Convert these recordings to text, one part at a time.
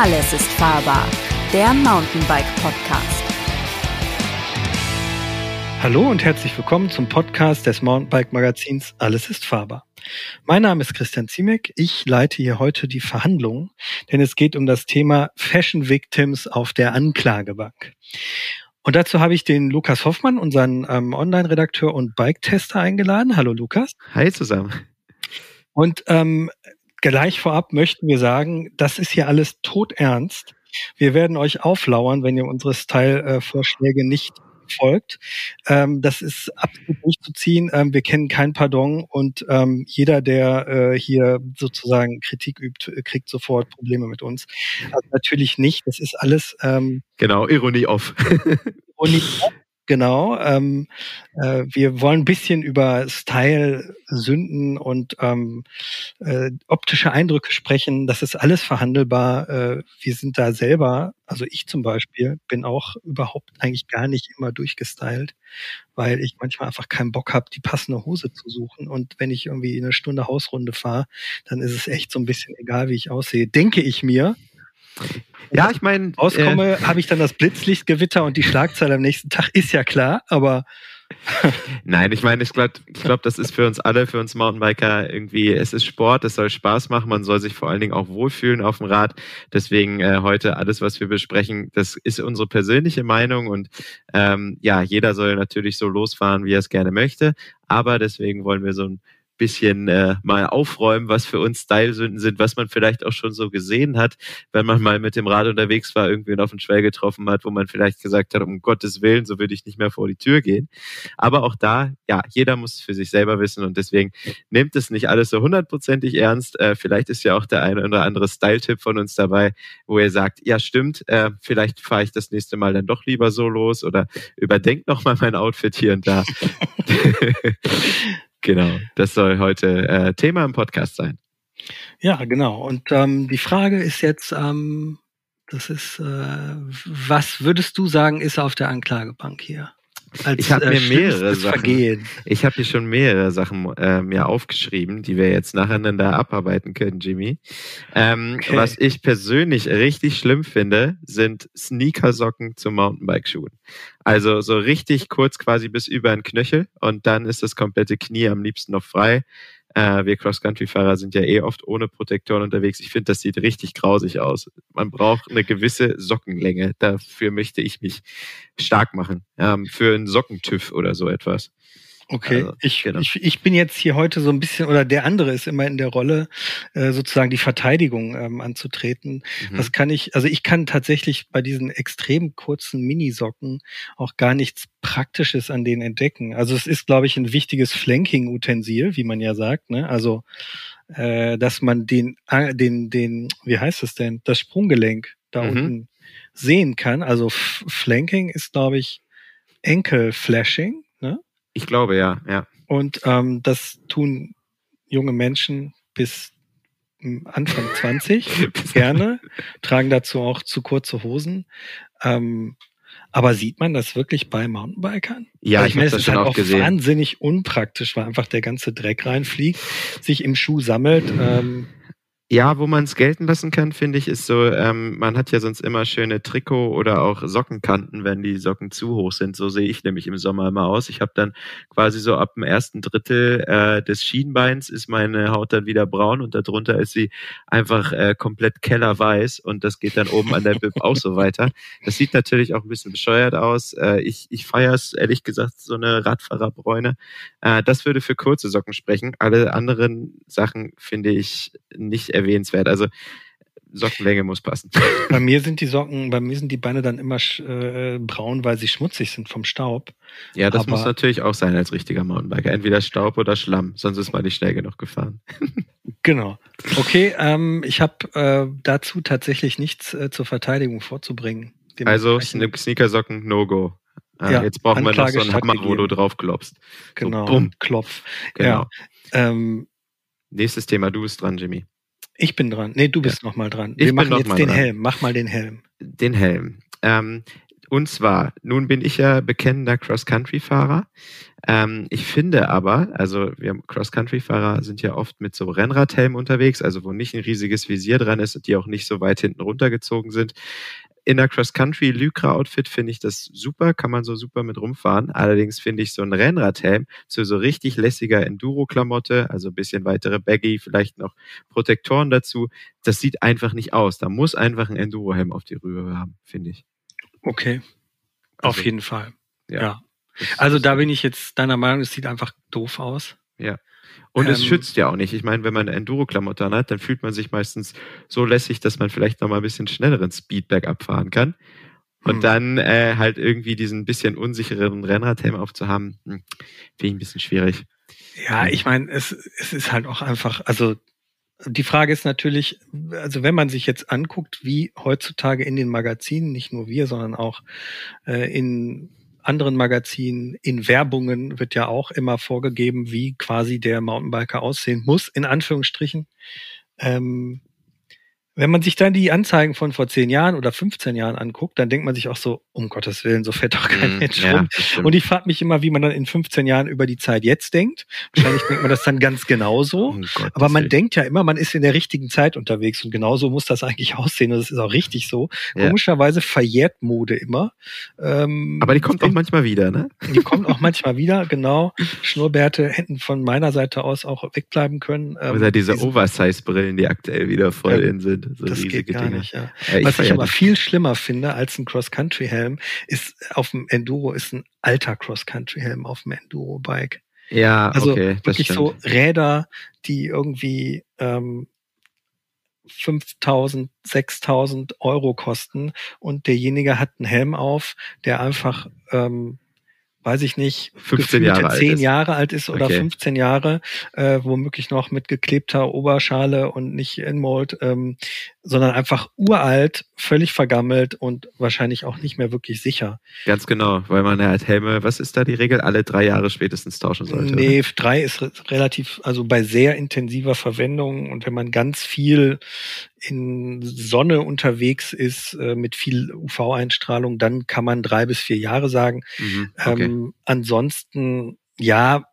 Alles ist fahrbar, der Mountainbike Podcast. Hallo und herzlich willkommen zum Podcast des Mountainbike Magazins Alles ist fahrbar. Mein Name ist Christian Ziemek. Ich leite hier heute die Verhandlungen, denn es geht um das Thema Fashion Victims auf der Anklagebank. Und dazu habe ich den Lukas Hoffmann, unseren ähm, Online-Redakteur und Bike-Tester eingeladen. Hallo Lukas. Hi zusammen. Und ähm, gleich vorab möchten wir sagen, das ist hier alles todernst. Wir werden euch auflauern, wenn ihr unsere Style-Vorschläge nicht folgt. Ähm, das ist absolut durchzuziehen. Ähm, wir kennen kein Pardon und ähm, jeder, der äh, hier sozusagen Kritik übt, kriegt sofort Probleme mit uns. Also natürlich nicht. Das ist alles. Ähm, genau, Ironie off. Ironie off. Genau. Ähm, äh, wir wollen ein bisschen über Style, Sünden und ähm, äh, optische Eindrücke sprechen. Das ist alles verhandelbar. Äh, wir sind da selber, also ich zum Beispiel, bin auch überhaupt eigentlich gar nicht immer durchgestylt, weil ich manchmal einfach keinen Bock habe, die passende Hose zu suchen. Und wenn ich irgendwie eine Stunde Hausrunde fahre, dann ist es echt so ein bisschen egal, wie ich aussehe. Denke ich mir. Ja, ich meine. Rauskomme, äh, habe ich dann das Blitzlichtgewitter und die Schlagzeile am nächsten Tag, ist ja klar, aber. Nein, ich meine, ich glaube, ich glaub, das ist für uns alle, für uns Mountainbiker irgendwie, es ist Sport, es soll Spaß machen, man soll sich vor allen Dingen auch wohlfühlen auf dem Rad. Deswegen äh, heute alles, was wir besprechen, das ist unsere persönliche Meinung und ähm, ja, jeder soll natürlich so losfahren, wie er es gerne möchte. Aber deswegen wollen wir so ein bisschen äh, mal aufräumen, was für uns Style-Sünden sind, was man vielleicht auch schon so gesehen hat, wenn man mal mit dem Rad unterwegs war, irgendwen auf den Schwell getroffen hat, wo man vielleicht gesagt hat, um Gottes Willen, so würde ich nicht mehr vor die Tür gehen. Aber auch da, ja, jeder muss für sich selber wissen und deswegen nimmt es nicht alles so hundertprozentig ernst. Äh, vielleicht ist ja auch der eine oder andere Style-Tipp von uns dabei, wo ihr sagt, ja stimmt, äh, vielleicht fahre ich das nächste Mal dann doch lieber so los oder überdenkt nochmal mein Outfit hier und da. Genau, das soll heute äh, Thema im Podcast sein. Ja, genau. Und ähm, die Frage ist jetzt, ähm, das ist, äh, was würdest du sagen, ist auf der Anklagebank hier? Als, ich habe äh, mir mehrere Sachen. Vergehen. Ich habe hier schon mehrere Sachen äh, mir aufgeschrieben, die wir jetzt nacheinander abarbeiten können, Jimmy. Ähm, okay. Was ich persönlich richtig schlimm finde, sind Sneakersocken zu Mountainbike-Schuhen. Also so richtig kurz quasi bis über den Knöchel und dann ist das komplette Knie am liebsten noch frei. Äh, wir Cross-Country-Fahrer sind ja eh oft ohne Protektoren unterwegs. Ich finde, das sieht richtig grausig aus. Man braucht eine gewisse Sockenlänge. Dafür möchte ich mich stark machen. Ähm, für einen Sockentüff oder so etwas. Okay, also, ich, genau. ich, ich bin jetzt hier heute so ein bisschen, oder der andere ist immer in der Rolle, äh, sozusagen die Verteidigung ähm, anzutreten. Mhm. Was kann ich, also ich kann tatsächlich bei diesen extrem kurzen Minisocken auch gar nichts Praktisches an denen entdecken. Also es ist, glaube ich, ein wichtiges Flanking-Utensil, wie man ja sagt. Ne? Also äh, dass man den, äh, den, den, wie heißt es denn, das Sprunggelenk da mhm. unten sehen kann. Also Flanking ist, glaube ich, Enkel-Flashing. Ne? Ich glaube, ja, ja. Und ähm, das tun junge Menschen bis Anfang 20 gerne, tragen dazu auch zu kurze Hosen. Ähm, aber sieht man das wirklich bei Mountainbikern? Ja, ich, ich meine, es ist halt auch gesehen. wahnsinnig unpraktisch, weil einfach der ganze Dreck reinfliegt, sich im Schuh sammelt. Ähm, ja, wo man es gelten lassen kann, finde ich, ist so, ähm, man hat ja sonst immer schöne Trikot- oder auch Sockenkanten, wenn die Socken zu hoch sind. So sehe ich nämlich im Sommer immer aus. Ich habe dann quasi so ab dem ersten Drittel äh, des Schienbeins ist meine Haut dann wieder braun und darunter ist sie einfach äh, komplett kellerweiß und das geht dann oben an der Bib auch so weiter. Das sieht natürlich auch ein bisschen bescheuert aus. Äh, ich ich feiere es ehrlich gesagt, so eine Radfahrerbräune. Äh, das würde für kurze Socken sprechen. Alle anderen Sachen finde ich nicht erwähnenswert. Also Sockenlänge muss passen. Bei mir sind die Socken, bei mir sind die Beine dann immer äh, braun, weil sie schmutzig sind vom Staub. Ja, das Aber muss natürlich auch sein als richtiger Mountainbiker. Entweder Staub oder Schlamm, sonst ist man nicht schnell genug gefahren. genau. Okay, ähm, ich habe äh, dazu tatsächlich nichts äh, zur Verteidigung vorzubringen. Also Sneakersocken, No-Go. Äh, ja, jetzt brauchen wir noch so einen Hammer, wo du drauf klopfst. Genau, so, bumm. Klopf. Genau. Ja, ähm, Nächstes Thema, du bist dran, Jimmy. Ich bin dran. Nee, du bist ja. noch mal dran. Wir ich machen jetzt den dran. Helm. Mach mal den Helm. Den Helm. Ähm, und zwar, nun bin ich ja bekennender Cross-Country-Fahrer. Ähm, ich finde aber, also wir Cross-Country-Fahrer sind ja oft mit so Rennradhelmen unterwegs, also wo nicht ein riesiges Visier dran ist und die auch nicht so weit hinten runtergezogen sind. In der Cross-Country Lycra-Outfit finde ich das super, kann man so super mit rumfahren. Allerdings finde ich so ein Rennradhelm zu so richtig lässiger Enduro-Klamotte, also ein bisschen weitere Baggy, vielleicht noch Protektoren dazu. Das sieht einfach nicht aus. Da muss einfach ein Enduro-Helm auf die Rübe haben, finde ich. Okay. Also, auf jeden Fall. ja. ja. Also da bin ich jetzt deiner Meinung, es sieht einfach doof aus. Ja. Und ähm, es schützt ja auch nicht. Ich meine, wenn man eine Enduro-Klamotte hat, dann fühlt man sich meistens so lässig, dass man vielleicht noch mal ein bisschen schnelleren Speedback abfahren kann. Und hm. dann äh, halt irgendwie diesen bisschen unsicheren Rennradhelm aufzuhaben, hm, finde ich ein bisschen schwierig. Ja, ich meine, es, es ist halt auch einfach, also die Frage ist natürlich, also wenn man sich jetzt anguckt, wie heutzutage in den Magazinen, nicht nur wir, sondern auch äh, in anderen Magazinen, in Werbungen wird ja auch immer vorgegeben, wie quasi der Mountainbiker aussehen muss, in Anführungsstrichen. Ähm, wenn man sich dann die Anzeigen von vor zehn Jahren oder 15 Jahren anguckt, dann denkt man sich auch so, um Gottes Willen, so fährt doch kein mm, Mensch ja, rum. Und ich frage mich immer, wie man dann in 15 Jahren über die Zeit jetzt denkt. Wahrscheinlich denkt man das dann ganz genauso. Um Aber man Willen. denkt ja immer, man ist in der richtigen Zeit unterwegs und genauso muss das eigentlich aussehen. Und das ist auch richtig so. Ja. Komischerweise verjährt Mode immer. Ähm, Aber die kommt auch manchmal wieder, ne? Die kommt auch manchmal wieder, genau. Schnurrbärte hätten von meiner Seite aus auch wegbleiben können. Ähm, Oder diese Oversize-Brillen, die aktuell wieder voll ja. in sind. So das geht gar Dinge. nicht, ja. ja ich Was ich aber viel schlimmer finde als ein Cross-Country-Helm, ist auf dem Enduro ist ein alter Cross-Country-Helm auf dem Enduro-Bike. Ja, also okay, wirklich so Räder, die irgendwie ähm, 5000, 6000 Euro kosten und derjenige hat einen Helm auf, der einfach ähm, weiß ich nicht, 15 Jahre 10 alt Jahre alt ist oder okay. 15 Jahre, äh, womöglich noch mit geklebter Oberschale und nicht in Mold, ähm, sondern einfach uralt, völlig vergammelt und wahrscheinlich auch nicht mehr wirklich sicher. Ganz genau, weil man halt Helme, was ist da die Regel? Alle drei Jahre spätestens tauschen sollte. Nee, oder? drei ist relativ, also bei sehr intensiver Verwendung und wenn man ganz viel in Sonne unterwegs ist äh, mit viel UV-Einstrahlung, dann kann man drei bis vier Jahre sagen. Mhm, okay. ähm, ansonsten, ja,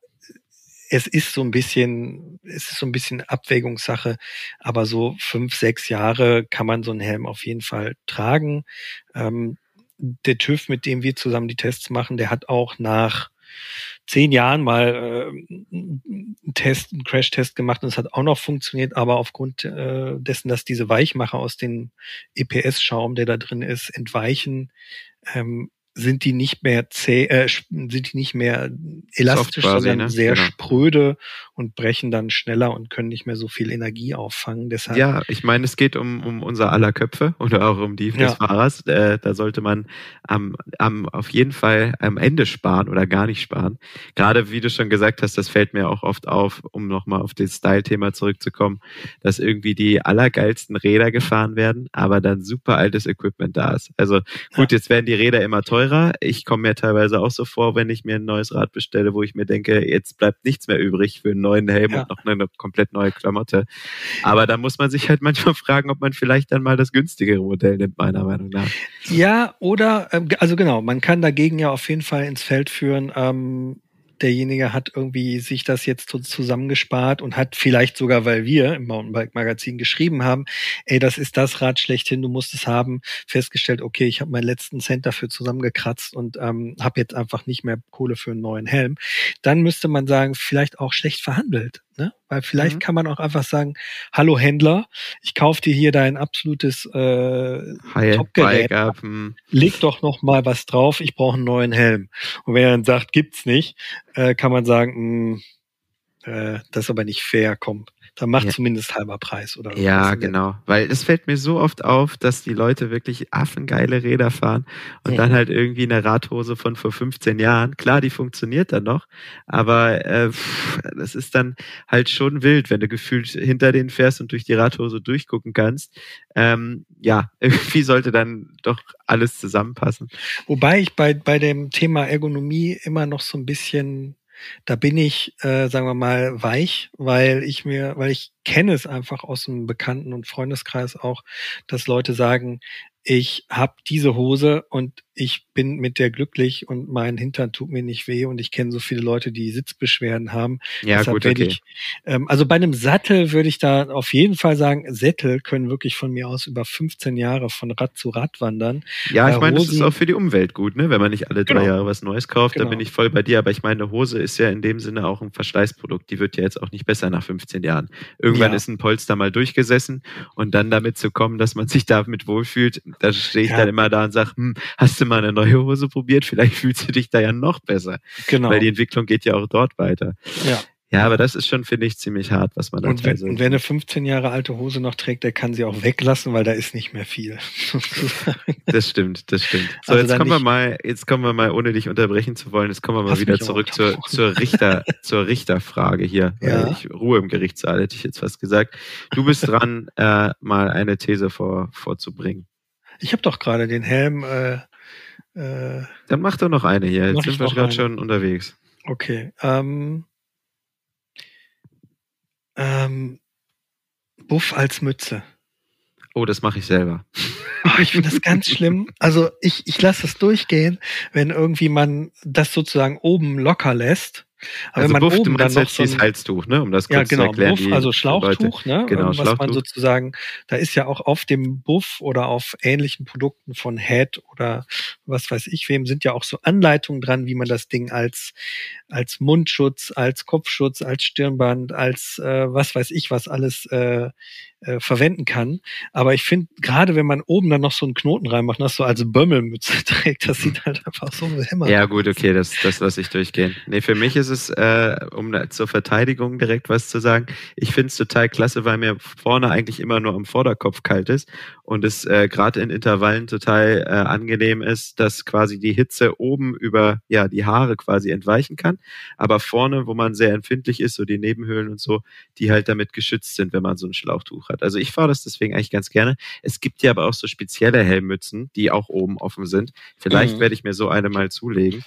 es ist so ein bisschen, es ist so ein bisschen Abwägungssache, aber so fünf, sechs Jahre kann man so einen Helm auf jeden Fall tragen. Ähm, der TÜV, mit dem wir zusammen die Tests machen, der hat auch nach zehn Jahren mal äh, einen Test, einen Crash-Test gemacht und es hat auch noch funktioniert, aber aufgrund äh, dessen, dass diese Weichmacher aus dem EPS-Schaum, der da drin ist, entweichen, ähm, sind die nicht mehr zäh, äh, sind die nicht mehr elastisch, sondern ne? sehr genau. spröde und brechen dann schneller und können nicht mehr so viel Energie auffangen. Deshalb ja, ich meine, es geht um, um unser aller Köpfe oder auch um die des ja. Fahrers. Äh, da sollte man am, am, auf jeden Fall am Ende sparen oder gar nicht sparen. Gerade wie du schon gesagt hast, das fällt mir auch oft auf, um nochmal auf das Style-Thema zurückzukommen, dass irgendwie die allergeilsten Räder gefahren werden, aber dann super altes Equipment da ist. Also gut, ja. jetzt werden die Räder immer teurer. Ich komme mir teilweise auch so vor, wenn ich mir ein neues Rad bestelle, wo ich mir denke, jetzt bleibt nichts mehr übrig für einen neuen Helm ja. und noch eine komplett neue Klamotte. Aber da muss man sich halt manchmal fragen, ob man vielleicht dann mal das günstigere Modell nimmt, meiner Meinung nach. Ja, oder, ähm, also genau, man kann dagegen ja auf jeden Fall ins Feld führen, ähm, derjenige hat irgendwie sich das jetzt zusammengespart und hat vielleicht sogar, weil wir im Mountainbike-Magazin geschrieben haben, ey, das ist das Rad schlechthin, du musst es haben, festgestellt, okay, ich habe meinen letzten Cent dafür zusammengekratzt und ähm, habe jetzt einfach nicht mehr Kohle für einen neuen Helm. Dann müsste man sagen, vielleicht auch schlecht verhandelt. Ne? Weil vielleicht mhm. kann man auch einfach sagen, hallo Händler, ich kaufe dir hier dein absolutes äh, Top-Gerät. Hm. Leg doch noch mal was drauf, ich brauche einen neuen Helm. Und wenn er dann sagt, gibt's nicht, äh, kann man sagen, mh, hm, äh, das ist aber nicht fair, komm, dann macht ja. zumindest halber Preis oder Ja, genau. Weil es fällt mir so oft auf, dass die Leute wirklich affengeile Räder fahren und ja. dann halt irgendwie eine Radhose von vor 15 Jahren. Klar, die funktioniert dann noch, aber äh, pff, das ist dann halt schon wild, wenn du gefühlt hinter denen fährst und durch die Radhose durchgucken kannst. Ähm, ja, irgendwie sollte dann doch alles zusammenpassen. Wobei ich bei, bei dem Thema Ergonomie immer noch so ein bisschen da bin ich, äh, sagen wir mal, weich, weil ich mir, weil ich kenne es einfach aus dem Bekannten- und Freundeskreis auch, dass Leute sagen, ich habe diese Hose und ich bin mit der glücklich und mein Hintern tut mir nicht weh und ich kenne so viele Leute, die Sitzbeschwerden haben. Ja, Deshalb gut, okay. Ich, ähm, also bei einem Sattel würde ich da auf jeden Fall sagen, Sättel können wirklich von mir aus über 15 Jahre von Rad zu Rad wandern. Ja, ich meine, das ist auch für die Umwelt gut, ne? wenn man nicht alle drei genau. Jahre was Neues kauft, genau. da bin ich voll bei dir. Aber ich meine, eine Hose ist ja in dem Sinne auch ein Verschleißprodukt. Die wird ja jetzt auch nicht besser nach 15 Jahren. Irgendwann ja. ist ein Polster mal durchgesessen und dann damit zu kommen, dass man sich damit wohlfühlt, da stehe ich ja. dann immer da und sage, hm, hast du mal eine neue Hose probiert? Vielleicht fühlst du dich da ja noch besser. Genau. Weil die Entwicklung geht ja auch dort weiter. Ja. Ja, aber das ist schon, finde ich, ziemlich hart, was man da und wenn, und wer eine 15 Jahre alte Hose noch trägt, der kann sie auch weglassen, weil da ist nicht mehr viel. das stimmt, das stimmt. So, also jetzt kommen wir mal, jetzt kommen wir mal, ohne dich unterbrechen zu wollen, jetzt kommen wir mal wieder zurück zur, zur Richter, zur Richterfrage hier. Ja. Ich, Ruhe im Gerichtssaal, hätte ich jetzt fast gesagt. Du bist dran, äh, mal eine These vor, vorzubringen. Ich habe doch gerade den Helm. Äh, äh, Dann mach doch noch eine hier. Jetzt sind wir gerade schon unterwegs. Okay. Ähm, ähm, Buff als Mütze. Oh, das mache ich selber. Oh, ich finde das ganz schlimm. Also ich, ich lasse das durchgehen, wenn irgendwie man das sozusagen oben locker lässt aber also man Buff, oben dann noch so ein, Halstuch, ne? um das kurz ja, genau, zu erklären. Buff, also Schlauchtuch, ne? Genau, was Schlauchtuch. man sozusagen, da ist ja auch auf dem Buff oder auf ähnlichen Produkten von Head oder was weiß ich wem, sind ja auch so Anleitungen dran, wie man das Ding als, als Mundschutz, als Kopfschutz, als Stirnband, als äh, was weiß ich was alles äh, äh, verwenden kann. Aber ich finde, gerade wenn man oben dann noch so einen Knoten reinmacht, das so als Bömmelmütze trägt, das sieht halt einfach so hämmer Ja gut, okay, das, das lasse ich durchgehen. Nee, für mich ist es, äh, um zur Verteidigung direkt was zu sagen, ich finde es total klasse, weil mir vorne eigentlich immer nur am Vorderkopf kalt ist und es äh, gerade in Intervallen total äh, angenehm ist, dass quasi die Hitze oben über ja die Haare quasi entweichen kann, aber vorne, wo man sehr empfindlich ist, so die Nebenhöhlen und so, die halt damit geschützt sind, wenn man so ein Schlauchtuch hat. Also ich fahre das deswegen eigentlich ganz gerne. Es gibt ja aber auch so spezielle Helmmützen, die auch oben offen sind. Vielleicht mhm. werde ich mir so eine mal zulegen.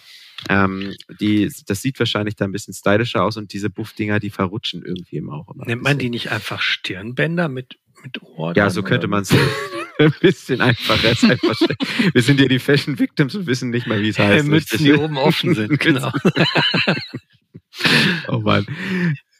Ähm, die, das sieht wahrscheinlich da ein bisschen stylischer aus und diese Buff-Dinger, die verrutschen irgendwie immer auch immer. Nimmt man die nicht einfach Stirnbänder mit, mit Ohr? Ja, so könnte man es ein bisschen einfacher. Einfach wir sind ja die Fashion Victims und wissen nicht mal, wie es heißt. Mützen, die oben offen sind, genau. oh Mann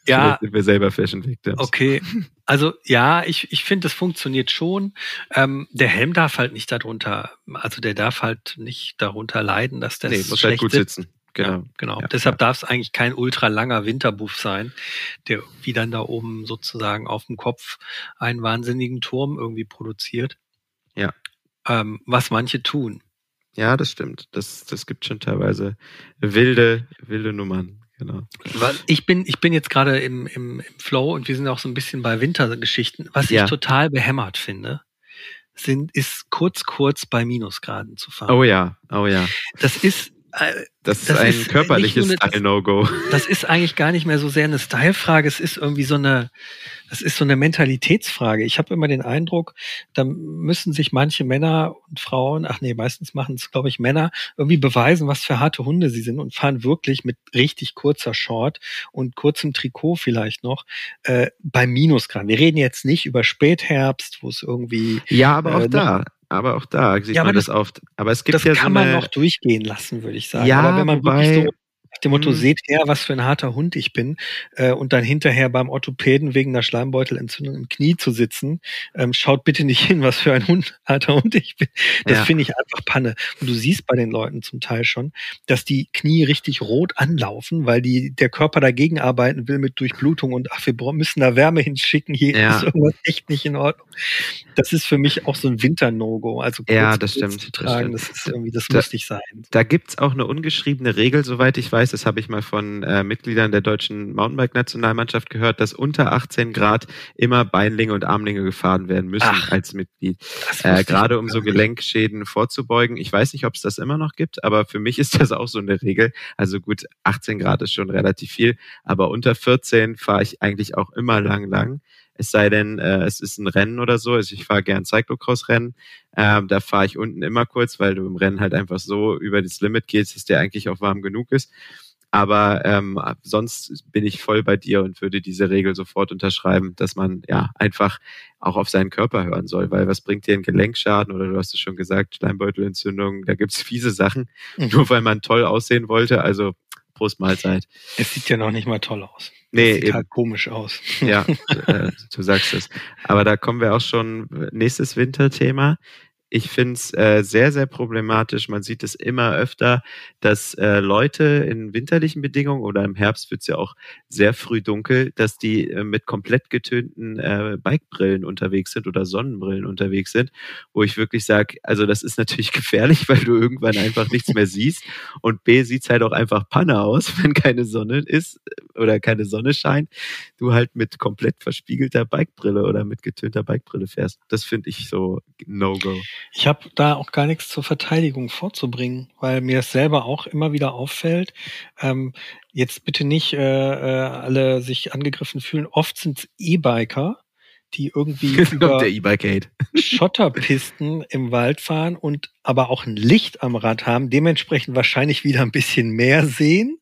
ja, Vielleicht sind wir selber Fashion Victims. Okay, also ja, ich, ich finde, das funktioniert schon. Ähm, der Helm darf halt nicht darunter, also der darf halt nicht darunter leiden, dass das nee, muss halt gut sitzt. sitzen. Genau. Ja, genau. Ja, Deshalb ja. darf es eigentlich kein ultra langer Winterbuff sein, der wie dann da oben sozusagen auf dem Kopf einen wahnsinnigen Turm irgendwie produziert. Ja. Ähm, was manche tun. Ja, das stimmt. Das, das gibt schon teilweise wilde, wilde Nummern. Genau. Ich bin, ich bin jetzt gerade im, im, im Flow und wir sind auch so ein bisschen bei Wintergeschichten. Was ich total behämmert finde, sind, ist kurz, kurz bei Minusgraden zu fahren. Oh ja, oh ja. Das ist, äh, das ist das ein ist körperliches Style-No-Go. Das ist eigentlich gar nicht mehr so sehr eine Style-Frage. Es ist irgendwie so eine, das ist so eine Mentalitätsfrage. Ich habe immer den Eindruck, da müssen sich manche Männer und Frauen, ach nee, meistens machen es, glaube ich, Männer, irgendwie beweisen, was für harte Hunde sie sind und fahren wirklich mit richtig kurzer Short und kurzem Trikot vielleicht noch äh, bei Minusgraden. Wir reden jetzt nicht über Spätherbst, wo es irgendwie. Ja, aber auch äh, da aber auch da sieht ja, man das, das oft. Aber es gibt das ja kann so eine, man noch durchgehen lassen, würde ich sagen. Ja, aber wenn man wobei, wirklich so dem Motto, mhm. seht her, was für ein harter Hund ich bin, äh, und dann hinterher beim Orthopäden wegen einer Schleimbeutelentzündung im Knie zu sitzen, ähm, schaut bitte nicht hin, was für ein Hund, harter Hund ich bin. Das ja. finde ich einfach Panne. Und du siehst bei den Leuten zum Teil schon, dass die Knie richtig rot anlaufen, weil die, der Körper dagegen arbeiten will mit Durchblutung und ach, wir müssen da Wärme hinschicken, hier ja. ist irgendwas echt nicht in Ordnung. Das ist für mich auch so ein Winter-No-Go. Also ja, das stimmt, zu tragen, das, stimmt. das ist irgendwie, das da, muss nicht sein. Da gibt's auch eine ungeschriebene Regel, soweit ich weiß, weiß, das habe ich mal von äh, Mitgliedern der deutschen Mountainbike-Nationalmannschaft gehört, dass unter 18 Grad immer Beinlinge und Armlinge gefahren werden müssen Ach, als Mitglied. Äh, Gerade um so Gelenkschäden vorzubeugen. Ich weiß nicht, ob es das immer noch gibt, aber für mich ist das auch so eine Regel. Also gut, 18 Grad ist schon relativ viel, aber unter 14 fahre ich eigentlich auch immer lang, lang. Es sei denn, äh, es ist ein Rennen oder so. Also ich fahre gern Cyclocross-Rennen. Ähm, da fahre ich unten immer kurz, weil du im Rennen halt einfach so über das Limit gehst, dass der eigentlich auch warm genug ist. Aber ähm, sonst bin ich voll bei dir und würde diese Regel sofort unterschreiben, dass man ja einfach auch auf seinen Körper hören soll, weil was bringt dir ein Gelenkschaden oder du hast es schon gesagt, Steinbeutelentzündung, da gibt's fiese Sachen, mhm. nur weil man toll aussehen wollte. Also Prost Mahlzeit. Es sieht ja noch nicht mal toll aus. Nee, sieht eben. halt komisch aus. Ja, äh, du sagst es. Aber da kommen wir auch schon nächstes Winterthema ich finde es äh, sehr, sehr problematisch. Man sieht es immer öfter, dass äh, Leute in winterlichen Bedingungen oder im Herbst wird es ja auch sehr früh dunkel, dass die äh, mit komplett getönten äh, Bikebrillen unterwegs sind oder Sonnenbrillen unterwegs sind, wo ich wirklich sage, also das ist natürlich gefährlich, weil du irgendwann einfach nichts mehr siehst. Und B sieht's halt auch einfach Panne aus, wenn keine Sonne ist äh, oder keine Sonne scheint, du halt mit komplett verspiegelter Bikebrille oder mit getönter Bikebrille fährst. Das finde ich so No-Go. Ich habe da auch gar nichts zur Verteidigung vorzubringen, weil mir das selber auch immer wieder auffällt. Ähm, jetzt bitte nicht äh, äh, alle sich angegriffen fühlen. Oft sind es E-Biker, die irgendwie über e Schotterpisten im Wald fahren und aber auch ein Licht am Rad haben, dementsprechend wahrscheinlich wieder ein bisschen mehr sehen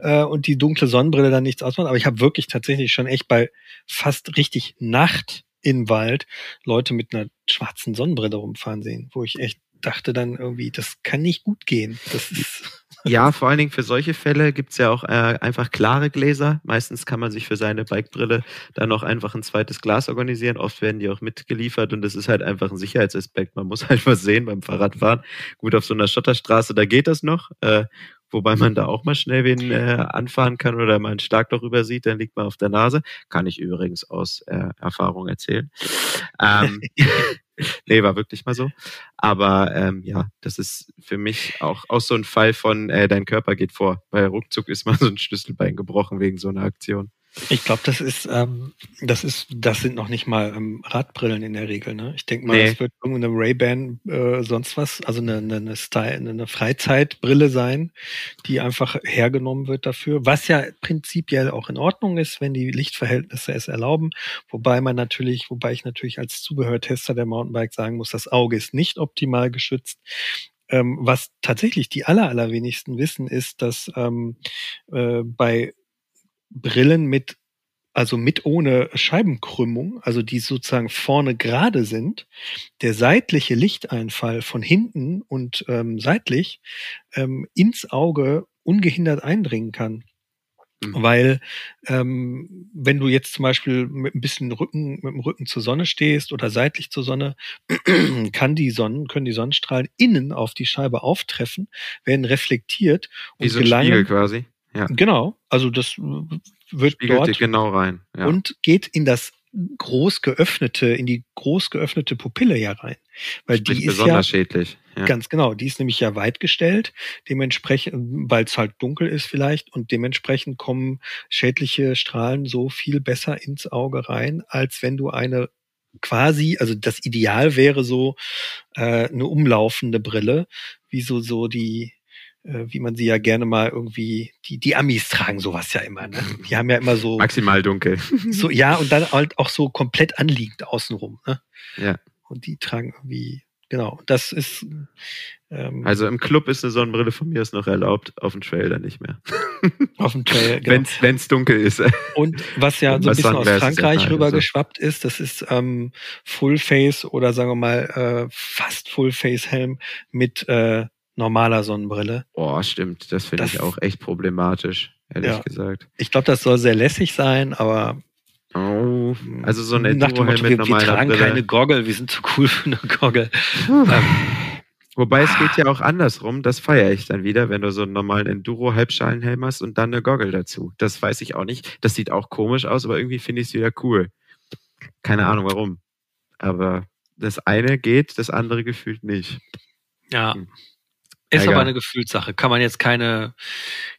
äh, und die dunkle Sonnenbrille dann nichts ausmacht. Aber ich habe wirklich tatsächlich schon echt bei fast richtig Nacht im Wald Leute mit einer schwarzen Sonnenbrille rumfahren sehen, wo ich echt dachte dann irgendwie, das kann nicht gut gehen. Das ist ja, vor allen Dingen für solche Fälle gibt's ja auch äh, einfach klare Gläser. Meistens kann man sich für seine Bikebrille dann noch einfach ein zweites Glas organisieren. Oft werden die auch mitgeliefert und das ist halt einfach ein Sicherheitsaspekt. Man muss halt was sehen beim Fahrradfahren. Gut, auf so einer Schotterstraße, da geht das noch. Äh, wobei man da auch mal schnell wen äh, anfahren kann oder mal einen Schlagloch übersieht, dann liegt man auf der Nase. Kann ich übrigens aus äh, Erfahrung erzählen. Ähm, nee, war wirklich mal so. Aber ähm, ja, das ist für mich auch, auch so ein Fall von, äh, dein Körper geht vor, weil ruckzuck ist mal so ein Schlüsselbein gebrochen wegen so einer Aktion. Ich glaube, das ist, ähm, das ist, das sind noch nicht mal ähm, Radbrillen in der Regel. Ne? Ich denke mal, es nee. wird irgendeine Ray-Ban äh, sonst was, also eine, eine, eine, Style, eine Freizeitbrille sein, die einfach hergenommen wird dafür, was ja prinzipiell auch in Ordnung ist, wenn die Lichtverhältnisse es erlauben. Wobei man natürlich, wobei ich natürlich als Zubehörtester der Mountainbike sagen muss, das Auge ist nicht optimal geschützt. Ähm, was tatsächlich die aller, allerwenigsten wissen, ist, dass ähm, äh, bei Brillen mit, also mit ohne Scheibenkrümmung, also die sozusagen vorne gerade sind, der seitliche Lichteinfall von hinten und ähm, seitlich ähm, ins Auge ungehindert eindringen kann. Mhm. Weil ähm, wenn du jetzt zum Beispiel mit ein bisschen Rücken, mit dem Rücken zur Sonne stehst oder seitlich zur Sonne, kann die Sonnen, können die Sonnenstrahlen innen auf die Scheibe auftreffen, werden reflektiert und Wie so ein gelangen, Spiegel quasi. Ja. Genau, also das wird Spiegelt dort genau rein ja. und geht in das groß geöffnete, in die groß geöffnete Pupille ja rein. Weil Sprich die ist besonders ja, schädlich. Ja. Ganz genau. Die ist nämlich ja weit gestellt, dementsprechend, weil es halt dunkel ist vielleicht und dementsprechend kommen schädliche Strahlen so viel besser ins Auge rein, als wenn du eine quasi, also das Ideal wäre so äh, eine umlaufende Brille, wie so so die äh, wie man sie ja gerne mal irgendwie, die, die Amis tragen sowas ja immer, ne? Die haben ja immer so. Maximal dunkel. So, ja, und dann halt auch so komplett anliegend außenrum, ne? Ja. Und die tragen irgendwie, genau, das ist. Ähm, also im Club ist eine Sonnenbrille von mir ist noch erlaubt, auf dem Trail dann nicht mehr. auf dem Trail, genau. Wenn es dunkel ist. Und was ja so ein bisschen aus Frankreich rübergeschwappt ist, das ist ähm, Full Face oder sagen wir mal äh, fast Full Face Helm mit äh, normaler Sonnenbrille. Boah, stimmt. Das finde ich auch echt problematisch, ehrlich ja. gesagt. Ich glaube, das soll sehr lässig sein, aber Oh, also so ein Enduro-Helm mit normaler Wir tragen Brille. keine Goggle, wir sind zu cool für eine Goggle. ähm, Wobei es geht ja auch andersrum, das feiere ich dann wieder, wenn du so einen normalen Enduro-Halbschalenhelm hast und dann eine Goggle dazu. Das weiß ich auch nicht. Das sieht auch komisch aus, aber irgendwie finde ich es wieder cool. Keine Ahnung warum. Aber das eine geht, das andere gefühlt nicht. Ja. Hm. Ist ja, aber eine Gefühlssache. Kann man jetzt keine,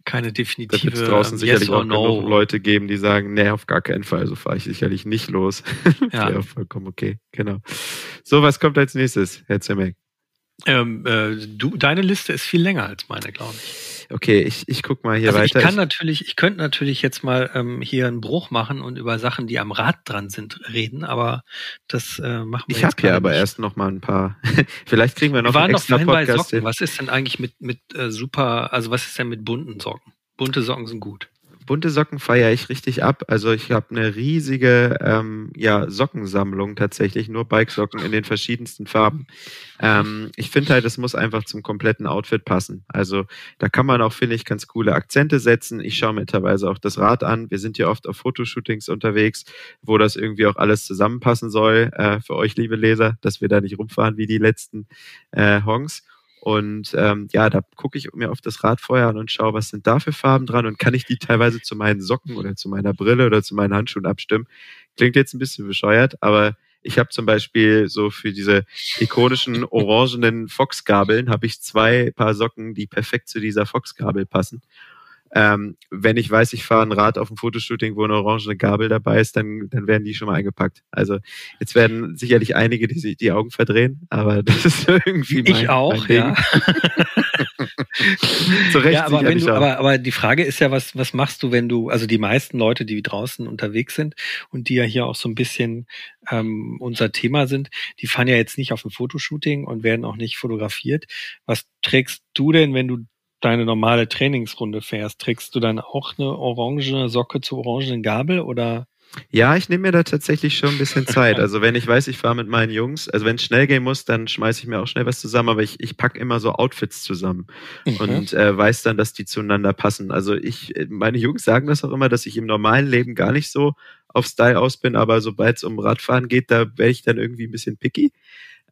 keine definitive. Es draußen ähm, sicherlich yes auch no. genug Leute geben, die sagen, nee, auf gar keinen Fall, so fahre ich sicherlich nicht los. Ja. ja, vollkommen okay. Genau. So, was kommt als nächstes, Herr Zemek? Ähm, äh, du, deine Liste ist viel länger als meine, glaube ich. Okay, ich, ich guck mal hier also weiter. Ich kann natürlich, ich könnte natürlich jetzt mal ähm, hier einen Bruch machen und über Sachen, die am Rad dran sind, reden, aber das äh, machen wir Ich habe hier aber nicht. erst noch mal ein paar. Vielleicht kriegen wir noch wir waren einen extra noch Podcast. Bei Socken. Was ist denn eigentlich mit mit äh, super? Also was ist denn mit bunten Socken? Bunte Socken sind gut bunte Socken feiere ich richtig ab. Also ich habe eine riesige ähm, ja, Sockensammlung tatsächlich, nur Bikesocken in den verschiedensten Farben. Ähm, ich finde halt, es muss einfach zum kompletten Outfit passen. Also da kann man auch, finde ich, ganz coole Akzente setzen. Ich schaue mir teilweise auch das Rad an. Wir sind ja oft auf Fotoshootings unterwegs, wo das irgendwie auch alles zusammenpassen soll äh, für euch, liebe Leser, dass wir da nicht rumfahren wie die letzten äh, Hongs. Und ähm, ja, da gucke ich mir auf das Rad vorher an und schaue, was sind da für Farben dran und kann ich die teilweise zu meinen Socken oder zu meiner Brille oder zu meinen Handschuhen abstimmen. Klingt jetzt ein bisschen bescheuert, aber ich habe zum Beispiel so für diese ikonischen orangenen Fox-Gabeln habe ich zwei Paar Socken, die perfekt zu dieser Fox-Gabel passen. Ähm, wenn ich weiß, ich fahre ein Rad auf dem Fotoshooting, wo eine orangene Gabel dabei ist, dann, dann werden die schon mal eingepackt. Also jetzt werden sicherlich einige die sich die Augen verdrehen, aber das ist irgendwie mein, Ich auch, mein ja. Zu Recht ja, aber, wenn du, aber, aber die Frage ist ja, was, was machst du, wenn du, also die meisten Leute, die draußen unterwegs sind und die ja hier auch so ein bisschen ähm, unser Thema sind, die fahren ja jetzt nicht auf ein Fotoshooting und werden auch nicht fotografiert. Was trägst du denn, wenn du deine normale Trainingsrunde fährst, trägst du dann auch eine orange Socke zur orangenen Gabel oder? Ja, ich nehme mir da tatsächlich schon ein bisschen Zeit. Also wenn ich weiß, ich fahre mit meinen Jungs, also wenn es schnell gehen muss, dann schmeiße ich mir auch schnell was zusammen, aber ich, ich packe immer so Outfits zusammen mhm. und äh, weiß dann, dass die zueinander passen. Also ich, meine Jungs sagen das auch immer, dass ich im normalen Leben gar nicht so auf Style aus bin, aber sobald es um Radfahren geht, da wäre ich dann irgendwie ein bisschen picky.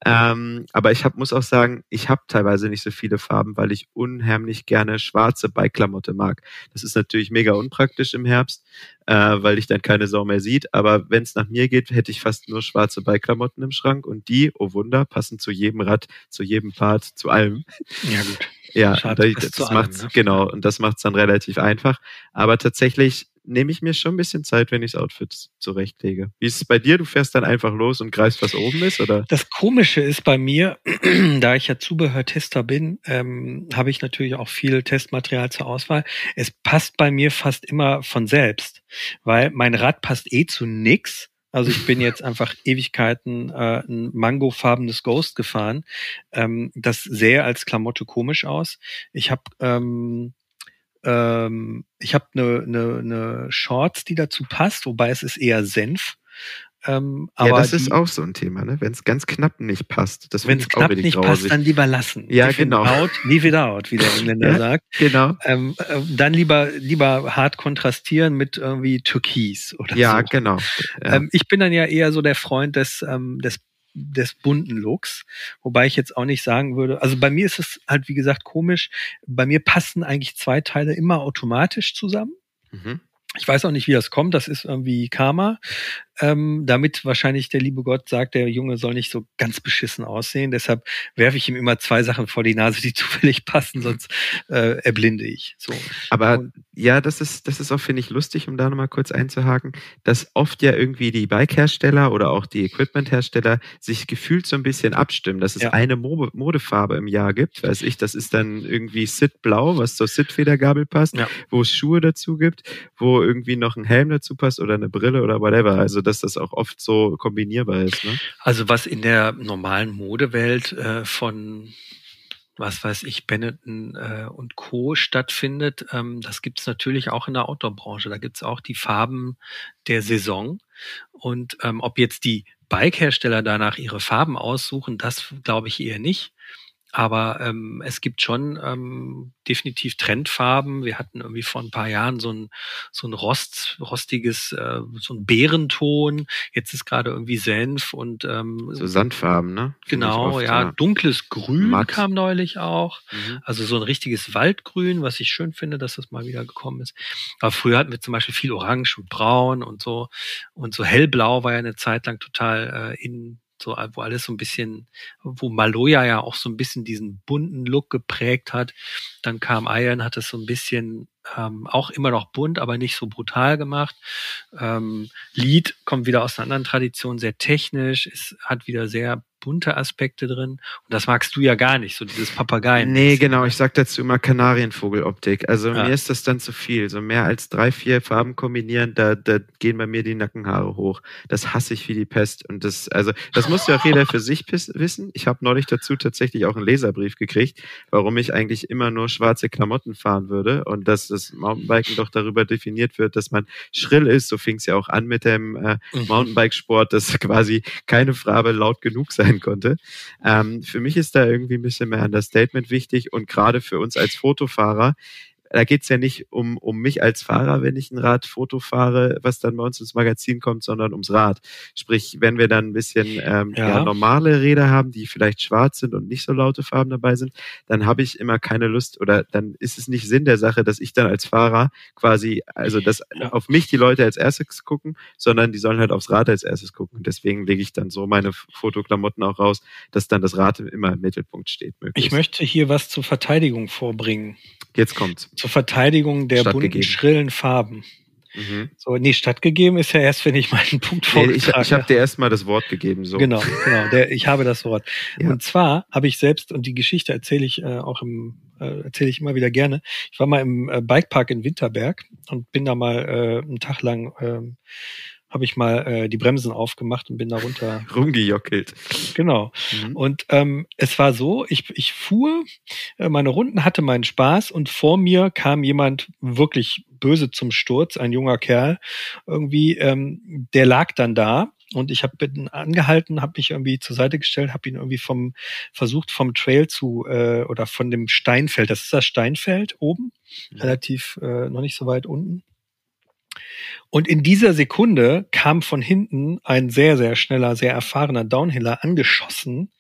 Ähm, aber ich hab, muss auch sagen, ich habe teilweise nicht so viele Farben, weil ich unheimlich gerne schwarze Beiklamotte mag. Das ist natürlich mega unpraktisch im Herbst, äh, weil ich dann keine Sau mehr sieht. Aber wenn es nach mir geht, hätte ich fast nur schwarze Beiklamotten im Schrank und die, oh Wunder, passen zu jedem Rad, zu jedem Part, zu allem. Ja gut. Ja, Schade, das, das macht's, allem, ne? genau, und das macht's dann relativ einfach. Aber tatsächlich nehme ich mir schon ein bisschen Zeit, wenn ich das Outfit zurechtlege. Wie ist es bei dir? Du fährst dann einfach los und greifst, was oben ist, oder? Das Komische ist bei mir, da ich ja Zubehörtester bin, ähm, habe ich natürlich auch viel Testmaterial zur Auswahl. Es passt bei mir fast immer von selbst, weil mein Rad passt eh zu nix. Also ich bin jetzt einfach Ewigkeiten äh, ein mangofarbenes Ghost gefahren. Ähm, das sähe als Klamotte komisch aus. Ich habe ähm, ähm, ich habe eine ne, ne Shorts, die dazu passt, wobei es ist eher Senf. Ähm, aber ja, das die, ist auch so ein Thema, ne? Wenn es ganz knapp nicht passt. Wenn es knapp nicht grausig. passt, dann lieber lassen. Ja, If genau. Out, leave it out, wie der Engländer ja, sagt. Genau. Ähm, äh, dann lieber lieber hart kontrastieren mit irgendwie Türkis oder ja, so. Ja, genau. Ja. Ähm, ich bin dann ja eher so der Freund des ähm, des des bunten Looks. Wobei ich jetzt auch nicht sagen würde, also bei mir ist es halt, wie gesagt, komisch. Bei mir passen eigentlich zwei Teile immer automatisch zusammen. Mhm. Ich weiß auch nicht, wie das kommt. Das ist irgendwie Karma ähm, damit wahrscheinlich der liebe Gott sagt, der Junge soll nicht so ganz beschissen aussehen. Deshalb werfe ich ihm immer zwei Sachen vor die Nase, die zufällig passen, sonst äh, erblinde ich. So. Aber Und, ja, das ist, das ist auch, finde ich, lustig, um da nochmal kurz einzuhaken, dass oft ja irgendwie die Bike-Hersteller oder auch die Equipment-Hersteller sich gefühlt so ein bisschen abstimmen, dass es ja. eine Mode Modefarbe im Jahr gibt. Weiß ich, das ist dann irgendwie Sid Blau, was zur Sid-Federgabel passt, ja. wo es Schuhe dazu gibt, wo irgendwie noch ein Helm dazu passt oder eine Brille oder whatever. Also dass das auch oft so kombinierbar ist. Ne? Also was in der normalen Modewelt äh, von was weiß ich, Benetton äh, und Co. stattfindet, ähm, das gibt's natürlich auch in der Outdoor-Branche. Da gibt's auch die Farben der Saison. Und ähm, ob jetzt die Bike-Hersteller danach ihre Farben aussuchen, das glaube ich eher nicht. Aber ähm, es gibt schon ähm, definitiv Trendfarben. Wir hatten irgendwie vor ein paar Jahren so ein, so ein Rost, rostiges, äh, so ein Bärenton. Jetzt ist gerade irgendwie Senf und ähm, so Sandfarben, ne? Genau, oft, ja. Dunkles Grün Matt. kam neulich auch. Mhm. Also so ein richtiges Waldgrün, was ich schön finde, dass das mal wieder gekommen ist. Aber früher hatten wir zum Beispiel viel Orange und Braun und so. Und so hellblau war ja eine Zeit lang total äh, in so wo alles so ein bisschen, wo Maloya ja auch so ein bisschen diesen bunten Look geprägt hat. Dann kam Iron, hat es so ein bisschen ähm, auch immer noch bunt, aber nicht so brutal gemacht. Ähm, Lied kommt wieder aus einer anderen Tradition, sehr technisch, es hat wieder sehr bunte Aspekte drin. Und das magst du ja gar nicht, so dieses Papageien. Nee, genau. Ich sag dazu immer Kanarienvogeloptik. Also ja. mir ist das dann zu viel. So mehr als drei, vier Farben kombinieren, da, da gehen bei mir die Nackenhaare hoch. Das hasse ich wie die Pest. Und das, also, das muss ja auch jeder für sich wissen. Ich habe neulich dazu tatsächlich auch einen Leserbrief gekriegt, warum ich eigentlich immer nur schwarze Klamotten fahren würde und dass das Mountainbiken doch darüber definiert wird, dass man schrill ist. So fing es ja auch an mit dem äh, mhm. Mountainbikesport, dass quasi keine Farbe laut genug sein konnte. Ähm, für mich ist da irgendwie ein bisschen mehr Understatement wichtig und gerade für uns als Fotofahrer da geht's ja nicht um, um mich als Fahrer, wenn ich ein Radfoto fahre, was dann bei uns ins Magazin kommt, sondern ums Rad. Sprich, wenn wir dann ein bisschen ähm, ja. ja. normale Räder haben, die vielleicht schwarz sind und nicht so laute Farben dabei sind, dann habe ich immer keine Lust oder dann ist es nicht Sinn der Sache, dass ich dann als Fahrer quasi, also dass ja. auf mich die Leute als erstes gucken, sondern die sollen halt aufs Rad als erstes gucken. Deswegen lege ich dann so meine Fotoklamotten auch raus, dass dann das Rad immer im Mittelpunkt steht. Möglichst. Ich möchte hier was zur Verteidigung vorbringen. Jetzt kommt's. Zur Verteidigung der bunten, schrillen Farben. Mhm. So, nee, stattgegeben ist ja erst, wenn ich meinen Punkt vorgetragen nee, Ich, ich habe dir erstmal das Wort gegeben. So. Genau, genau. Der, ich habe das Wort. Ja. Und zwar habe ich selbst, und die Geschichte erzähle ich äh, auch im, äh, erzähle ich immer wieder gerne. Ich war mal im äh, Bikepark in Winterberg und bin da mal äh, einen Tag lang äh, habe ich mal äh, die Bremsen aufgemacht und bin da runter rumgejockelt. Genau. Mhm. Und ähm, es war so, ich, ich fuhr, äh, meine Runden hatte meinen Spaß und vor mir kam jemand wirklich böse zum Sturz, ein junger Kerl irgendwie, ähm, der lag dann da und ich habe angehalten, habe mich irgendwie zur Seite gestellt, habe ihn irgendwie vom versucht vom Trail zu äh, oder von dem Steinfeld, das ist das Steinfeld oben, mhm. relativ äh, noch nicht so weit unten und in dieser Sekunde kam von hinten ein sehr, sehr schneller, sehr erfahrener Downhiller angeschossen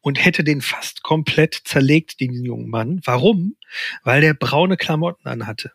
und hätte den fast komplett zerlegt, den jungen Mann. Warum? Weil der braune Klamotten anhatte.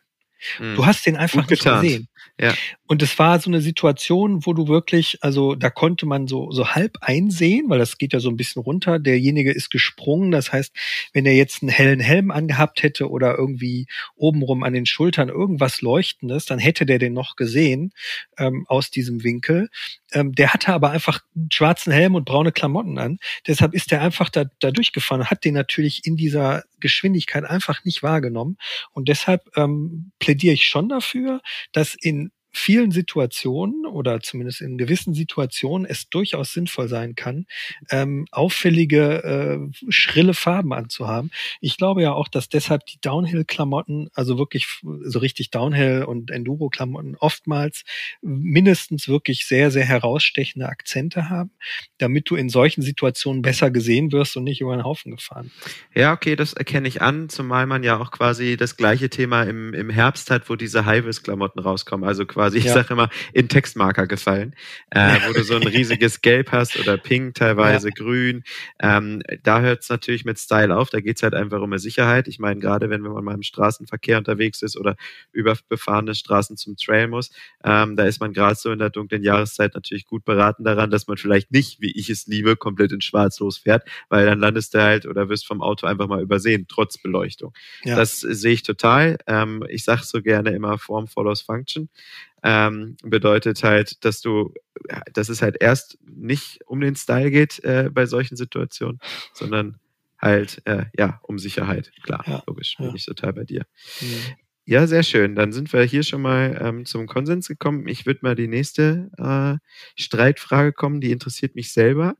Du hm. hast den einfach nicht gesehen. Ja. Und es war so eine Situation, wo du wirklich, also da konnte man so, so halb einsehen, weil das geht ja so ein bisschen runter. Derjenige ist gesprungen. Das heißt, wenn er jetzt einen hellen Helm angehabt hätte oder irgendwie obenrum an den Schultern irgendwas Leuchtendes, dann hätte der den noch gesehen ähm, aus diesem Winkel. Ähm, der hatte aber einfach einen schwarzen Helm und braune Klamotten an. Deshalb ist er einfach da, da durchgefahren hat den natürlich in dieser Geschwindigkeit einfach nicht wahrgenommen. Und deshalb ähm, plädiere ich schon dafür, dass in vielen Situationen oder zumindest in gewissen Situationen es durchaus sinnvoll sein kann, ähm, auffällige, äh, schrille Farben anzuhaben. Ich glaube ja auch, dass deshalb die Downhill-Klamotten, also wirklich so richtig Downhill- und Enduro-Klamotten oftmals mindestens wirklich sehr, sehr herausstechende Akzente haben, damit du in solchen Situationen besser gesehen wirst und nicht über den Haufen gefahren. Ja, okay, das erkenne ich an, zumal man ja auch quasi das gleiche Thema im, im Herbst hat, wo diese High-Vis-Klamotten rauskommen, also quasi quasi, ich ja. sage immer, in Textmarker gefallen, äh, wo du so ein riesiges Gelb hast oder Pink, teilweise ja. Grün. Ähm, da hört es natürlich mit Style auf, da geht es halt einfach um eine Sicherheit. Ich meine, gerade wenn man mal im Straßenverkehr unterwegs ist oder über befahrene Straßen zum Trail muss, ähm, da ist man gerade so in der dunklen Jahreszeit natürlich gut beraten daran, dass man vielleicht nicht, wie ich es liebe, komplett in Schwarz losfährt, weil dann landest du halt oder wirst vom Auto einfach mal übersehen, trotz Beleuchtung. Ja. Das sehe ich total. Ähm, ich sage so gerne immer Form follows Function ähm, bedeutet halt, dass du, dass es halt erst nicht um den Style geht äh, bei solchen Situationen, sondern halt äh, ja um Sicherheit. Klar, ja, logisch, bin ich total bei dir. Mhm. Ja, sehr schön. Dann sind wir hier schon mal ähm, zum Konsens gekommen. Ich würde mal die nächste äh, Streitfrage kommen, die interessiert mich selber.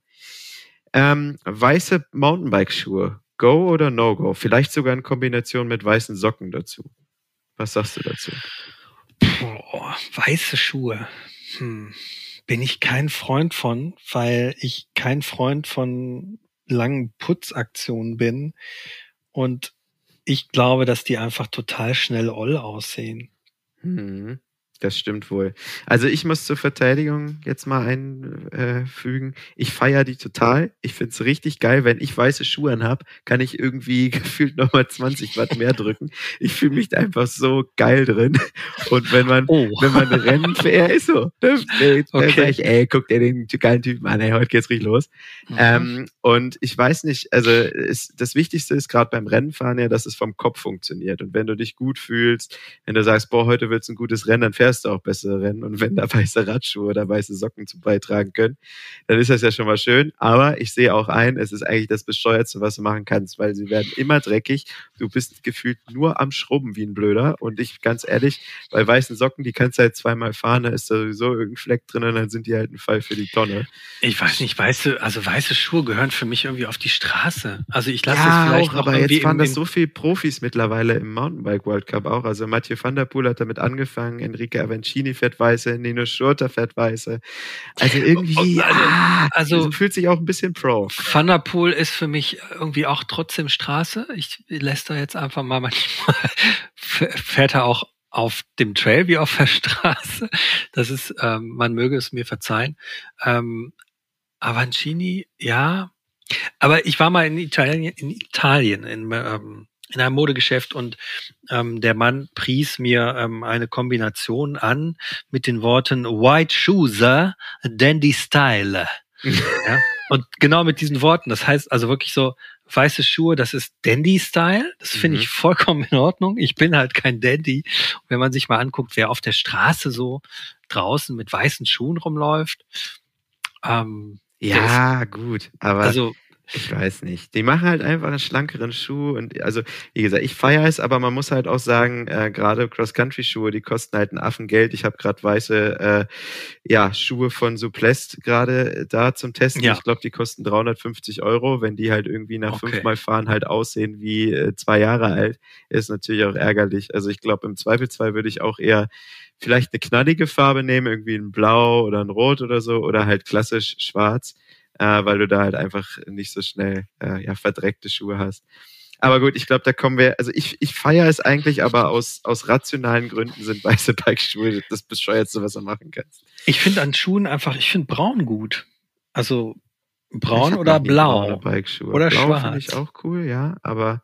Ähm, weiße Mountainbike-Schuhe, Go oder No-Go? Vielleicht sogar in Kombination mit weißen Socken dazu. Was sagst du dazu? Boah, weiße Schuhe. Hm. Bin ich kein Freund von, weil ich kein Freund von langen Putzaktionen bin. Und ich glaube, dass die einfach total schnell oll aussehen. Hm. Das stimmt wohl. Also ich muss zur Verteidigung jetzt mal einfügen. Ich feiere die total. Ich finde es richtig geil. Wenn ich weiße Schuhe anhab, kann ich irgendwie gefühlt nochmal 20 Watt mehr drücken. Ich fühle mich da einfach so geil drin. Und wenn man, oh. wenn man Rennen fährt, ist so. Da, da okay. ich, ey, guck dir den geilen Typen an, ey, heute geht's richtig los. Mhm. Ähm, und ich weiß nicht, also ist, das Wichtigste ist gerade beim Rennenfahren ja, dass es vom Kopf funktioniert. Und wenn du dich gut fühlst, wenn du sagst, boah, heute wird's ein gutes Rennen, dann fährst fährst du auch bessere Rennen. Und wenn da weiße Radschuhe oder weiße Socken zu beitragen können, dann ist das ja schon mal schön. Aber ich sehe auch ein, es ist eigentlich das Bescheuertste, was du machen kannst, weil sie werden immer dreckig. Du bist gefühlt nur am Schrubben wie ein Blöder. Und ich, ganz ehrlich, bei weißen Socken, die kannst du halt zweimal fahren, da ist sowieso irgendein Fleck drin und dann sind die halt ein Fall für die Tonne. Ich weiß nicht, weiße, also weiße Schuhe gehören für mich irgendwie auf die Straße. Also ich lasse ja, es vielleicht auch, aber jetzt fahren das so viele Profis mittlerweile im Mountainbike World Cup auch. Also Mathieu van der Poel hat damit angefangen, Enrique Avancini fährt weiße, Nino Schurter fährt weiße. Also irgendwie, also, ah, also fühlt sich auch ein bisschen pro. Van der Poel ist für mich irgendwie auch trotzdem Straße. Ich lässt da jetzt einfach mal manchmal, fährt er auch auf dem Trail wie auf der Straße. Das ist, ähm, man möge es mir verzeihen. Ähm, Avancini, ja. Aber ich war mal in Italien, in Italien, in, ähm, in einem Modegeschäft und ähm, der Mann pries mir ähm, eine Kombination an mit den Worten White Shoes, Dandy Style. ja? Und genau mit diesen Worten. Das heißt also wirklich so, weiße Schuhe, das ist Dandy-Style. Das finde mhm. ich vollkommen in Ordnung. Ich bin halt kein Dandy. Und wenn man sich mal anguckt, wer auf der Straße so draußen mit weißen Schuhen rumläuft, ähm, ja, gut. Aber also ich weiß nicht. Die machen halt einfach einen schlankeren Schuh und also wie gesagt, ich feiere es, aber man muss halt auch sagen, äh, gerade Cross-Country-Schuhe, die kosten halt ein Affengeld. Ich habe gerade weiße äh, ja Schuhe von Suplest gerade da zum Testen. Ja. Ich glaube, die kosten 350 Euro. Wenn die halt irgendwie nach okay. fünfmal fahren halt aussehen wie äh, zwei Jahre alt, ist natürlich auch ärgerlich. Also ich glaube, im Zweifelsfall würde ich auch eher vielleicht eine knallige Farbe nehmen, irgendwie ein Blau oder ein Rot oder so oder halt klassisch schwarz äh, weil du da halt einfach nicht so schnell äh, ja, verdreckte Schuhe hast. Aber gut, ich glaube, da kommen wir, also ich, ich feiere es eigentlich, aber aus, aus rationalen Gründen sind weiße Bikeschuhe das bescheuertste, was du machen kannst. Ich finde an Schuhen einfach, ich finde braun gut. Also braun oder blau. Oder blau schwarz. finde ich auch cool, ja, aber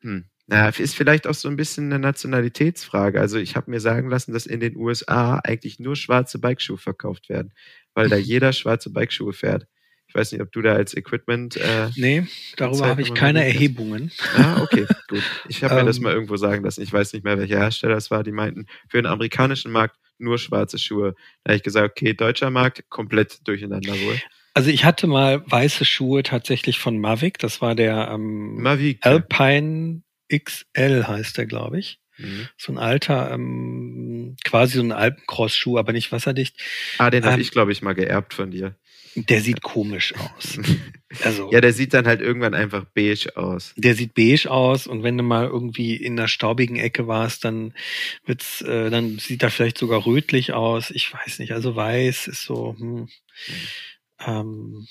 hm. Naja, ist vielleicht auch so ein bisschen eine Nationalitätsfrage. Also ich habe mir sagen lassen, dass in den USA eigentlich nur schwarze Bikeschuhe verkauft werden, weil da jeder schwarze Bikeschuhe fährt. Ich weiß nicht, ob du da als Equipment. Äh, nee, darüber habe ich keine Erhebungen. Ah, okay, gut. Ich habe mir das ähm. mal irgendwo sagen lassen. Ich weiß nicht mehr, welcher Hersteller es war. Die meinten, für den amerikanischen Markt nur schwarze Schuhe. Da habe ich gesagt, okay, deutscher Markt komplett durcheinander wohl. Also ich hatte mal weiße Schuhe tatsächlich von Mavic. Das war der ähm, Mavic, Alpine XL heißt der, glaube ich. Mhm. So ein alter, ähm, quasi so ein Alpencross-Schuh, aber nicht wasserdicht. Ah, den ähm, habe ich, glaube ich, mal geerbt von dir. Der sieht komisch aus. Also, ja, der sieht dann halt irgendwann einfach beige aus. Der sieht beige aus und wenn du mal irgendwie in der staubigen Ecke warst, dann wird's, äh, dann sieht er vielleicht sogar rötlich aus. Ich weiß nicht. Also weiß ist so. Hm, ähm,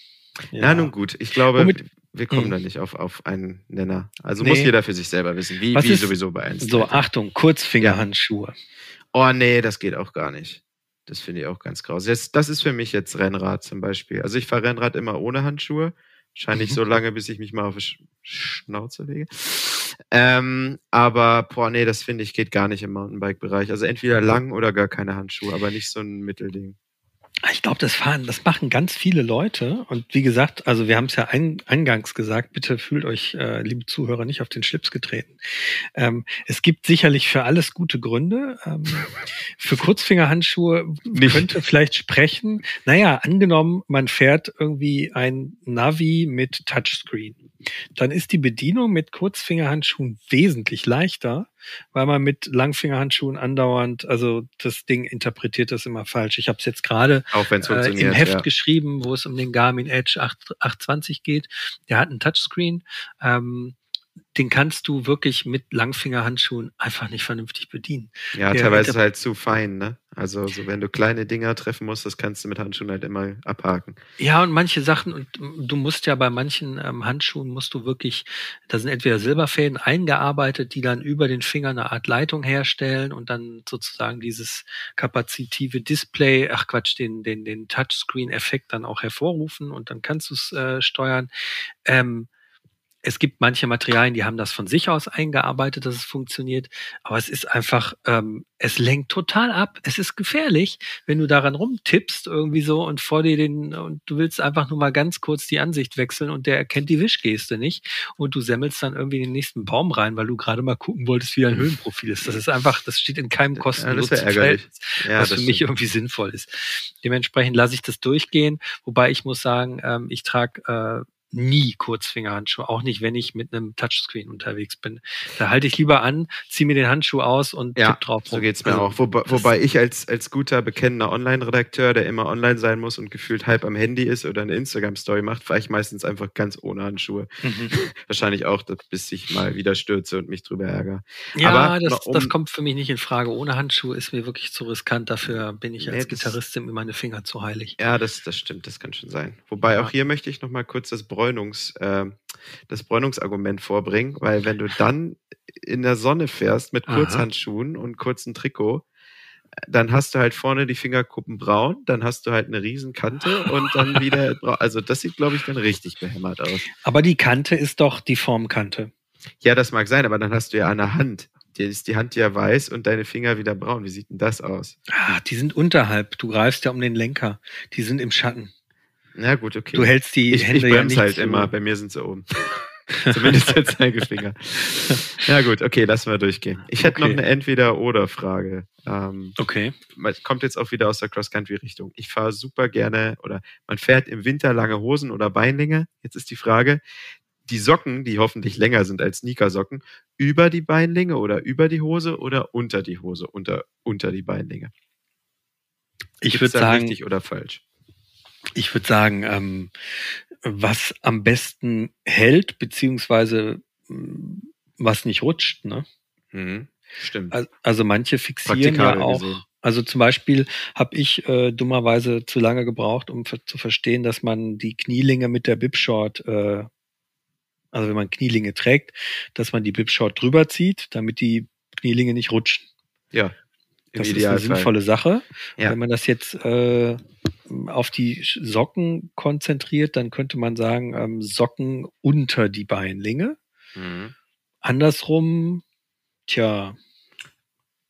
ja. ja, nun gut. Ich glaube, Womit, wir kommen hm. da nicht auf, auf einen Nenner. Also nee. muss jeder für sich selber wissen, wie, wie ist, sowieso bei eins. So, Achtung, Kurzfingerhandschuhe. Ja. Oh nee, das geht auch gar nicht. Das finde ich auch ganz grausig. Das, das ist für mich jetzt Rennrad zum Beispiel. Also ich fahre Rennrad immer ohne Handschuhe. Wahrscheinlich mhm. so lange, bis ich mich mal auf die Schnauze lege. Ähm, aber, boah, nee, das finde ich geht gar nicht im Mountainbike-Bereich. Also entweder lang oder gar keine Handschuhe, aber nicht so ein Mittelding. Ich glaube, das fahren, das machen ganz viele Leute. Und wie gesagt, also wir haben es ja ein, eingangs gesagt, bitte fühlt euch, äh, liebe Zuhörer, nicht auf den Schlips getreten. Ähm, es gibt sicherlich für alles gute Gründe. Ähm, für Kurzfingerhandschuhe nicht. könnte vielleicht sprechen. Naja, angenommen, man fährt irgendwie ein Navi mit Touchscreen. Dann ist die Bedienung mit Kurzfingerhandschuhen wesentlich leichter weil man mit Langfingerhandschuhen andauernd, also das Ding interpretiert das immer falsch. Ich habe es jetzt gerade äh, im Heft ja. geschrieben, wo es um den Garmin Edge 8, 820 geht. Der hat einen Touchscreen. Ähm, den kannst du wirklich mit Langfingerhandschuhen einfach nicht vernünftig bedienen. Ja, Der teilweise ist halt zu fein, ne? Also so wenn du kleine Dinger treffen musst, das kannst du mit Handschuhen halt immer abhaken. Ja, und manche Sachen, und du musst ja bei manchen ähm, Handschuhen musst du wirklich, da sind entweder Silberfäden eingearbeitet, die dann über den Finger eine Art Leitung herstellen und dann sozusagen dieses kapazitive Display, ach Quatsch, den, den, den Touchscreen-Effekt dann auch hervorrufen und dann kannst du es äh, steuern. Ähm, es gibt manche Materialien, die haben das von sich aus eingearbeitet, dass es funktioniert. Aber es ist einfach, ähm, es lenkt total ab. Es ist gefährlich, wenn du daran rumtippst irgendwie so und vor dir den, und du willst einfach nur mal ganz kurz die Ansicht wechseln und der erkennt die Wischgeste nicht und du semmelst dann irgendwie in den nächsten Baum rein, weil du gerade mal gucken wolltest, wie dein mhm. Höhenprofil ist. Das ist einfach, das steht in keinem kostenlosen ja, Verhältnis, ja, was für mich irgendwie sinnvoll ist. Dementsprechend lasse ich das durchgehen, wobei ich muss sagen, ähm, ich trage äh, nie Kurzfingerhandschuhe, auch nicht, wenn ich mit einem Touchscreen unterwegs bin. Da halte ich lieber an, ziehe mir den Handschuh aus und ja, tipp drauf. Rum. So geht's mir also, auch. Wobei, wobei ich als, als guter, bekennender Online-Redakteur, der immer online sein muss und gefühlt halb am Handy ist oder eine Instagram-Story macht, fahre ich meistens einfach ganz ohne Handschuhe. Mhm. Wahrscheinlich auch, bis ich mal wieder stürze und mich drüber ärgere. Ja, Aber das, um, das kommt für mich nicht in Frage. Ohne Handschuhe ist mir wirklich zu riskant. Dafür bin ich als nee, Gitarristin mir meine Finger zu heilig. Ja, das, das stimmt. Das kann schon sein. Wobei ja. auch hier möchte ich noch mal kurz das Bräunungs, äh, das Bräunungsargument vorbringen, weil wenn du dann in der Sonne fährst mit Kurzhandschuhen Aha. und kurzem Trikot, dann hast du halt vorne die Fingerkuppen braun, dann hast du halt eine Riesenkante und dann wieder, also das sieht, glaube ich, dann richtig behämmert aus. Aber die Kante ist doch die Formkante. Ja, das mag sein, aber dann hast du ja eine Hand. Die ist die Hand ja weiß und deine Finger wieder braun. Wie sieht denn das aus? Ah, die sind unterhalb. Du greifst ja um den Lenker. Die sind im Schatten. Na gut, okay. Du hältst die ich, Hände ich ja nicht halt so. immer, bei mir sind sie oben. Zumindest der Zeigefinger. ja gut, okay, lassen wir durchgehen. Ich hätte okay. noch eine Entweder-Oder-Frage. Ähm, okay. Kommt jetzt auch wieder aus der Cross-Country-Richtung. Ich fahre super gerne oder man fährt im Winter lange Hosen oder Beinlinge. Jetzt ist die Frage, die Socken, die hoffentlich länger sind als Sneakersocken, über die Beinlinge oder über die Hose oder unter die Hose, unter, unter die Beinlinge? Ich würde sagen, richtig oder falsch? Ich würde sagen, ähm, was am besten hält, beziehungsweise mm, was nicht rutscht, ne? Mhm, stimmt. Also, manche fixieren ja auch. Gesehen. Also zum Beispiel habe ich äh, dummerweise zu lange gebraucht, um zu verstehen, dass man die Knielinge mit der Bipshort, äh, also wenn man Knielinge trägt, dass man die Bipshort drüber zieht, damit die Knielinge nicht rutschen. Ja. Das ist eine sinnvolle Sache. Ja. Wenn man das jetzt äh, auf die Socken konzentriert, dann könnte man sagen, ähm, Socken unter die Beinlinge. Mhm. Andersrum, tja,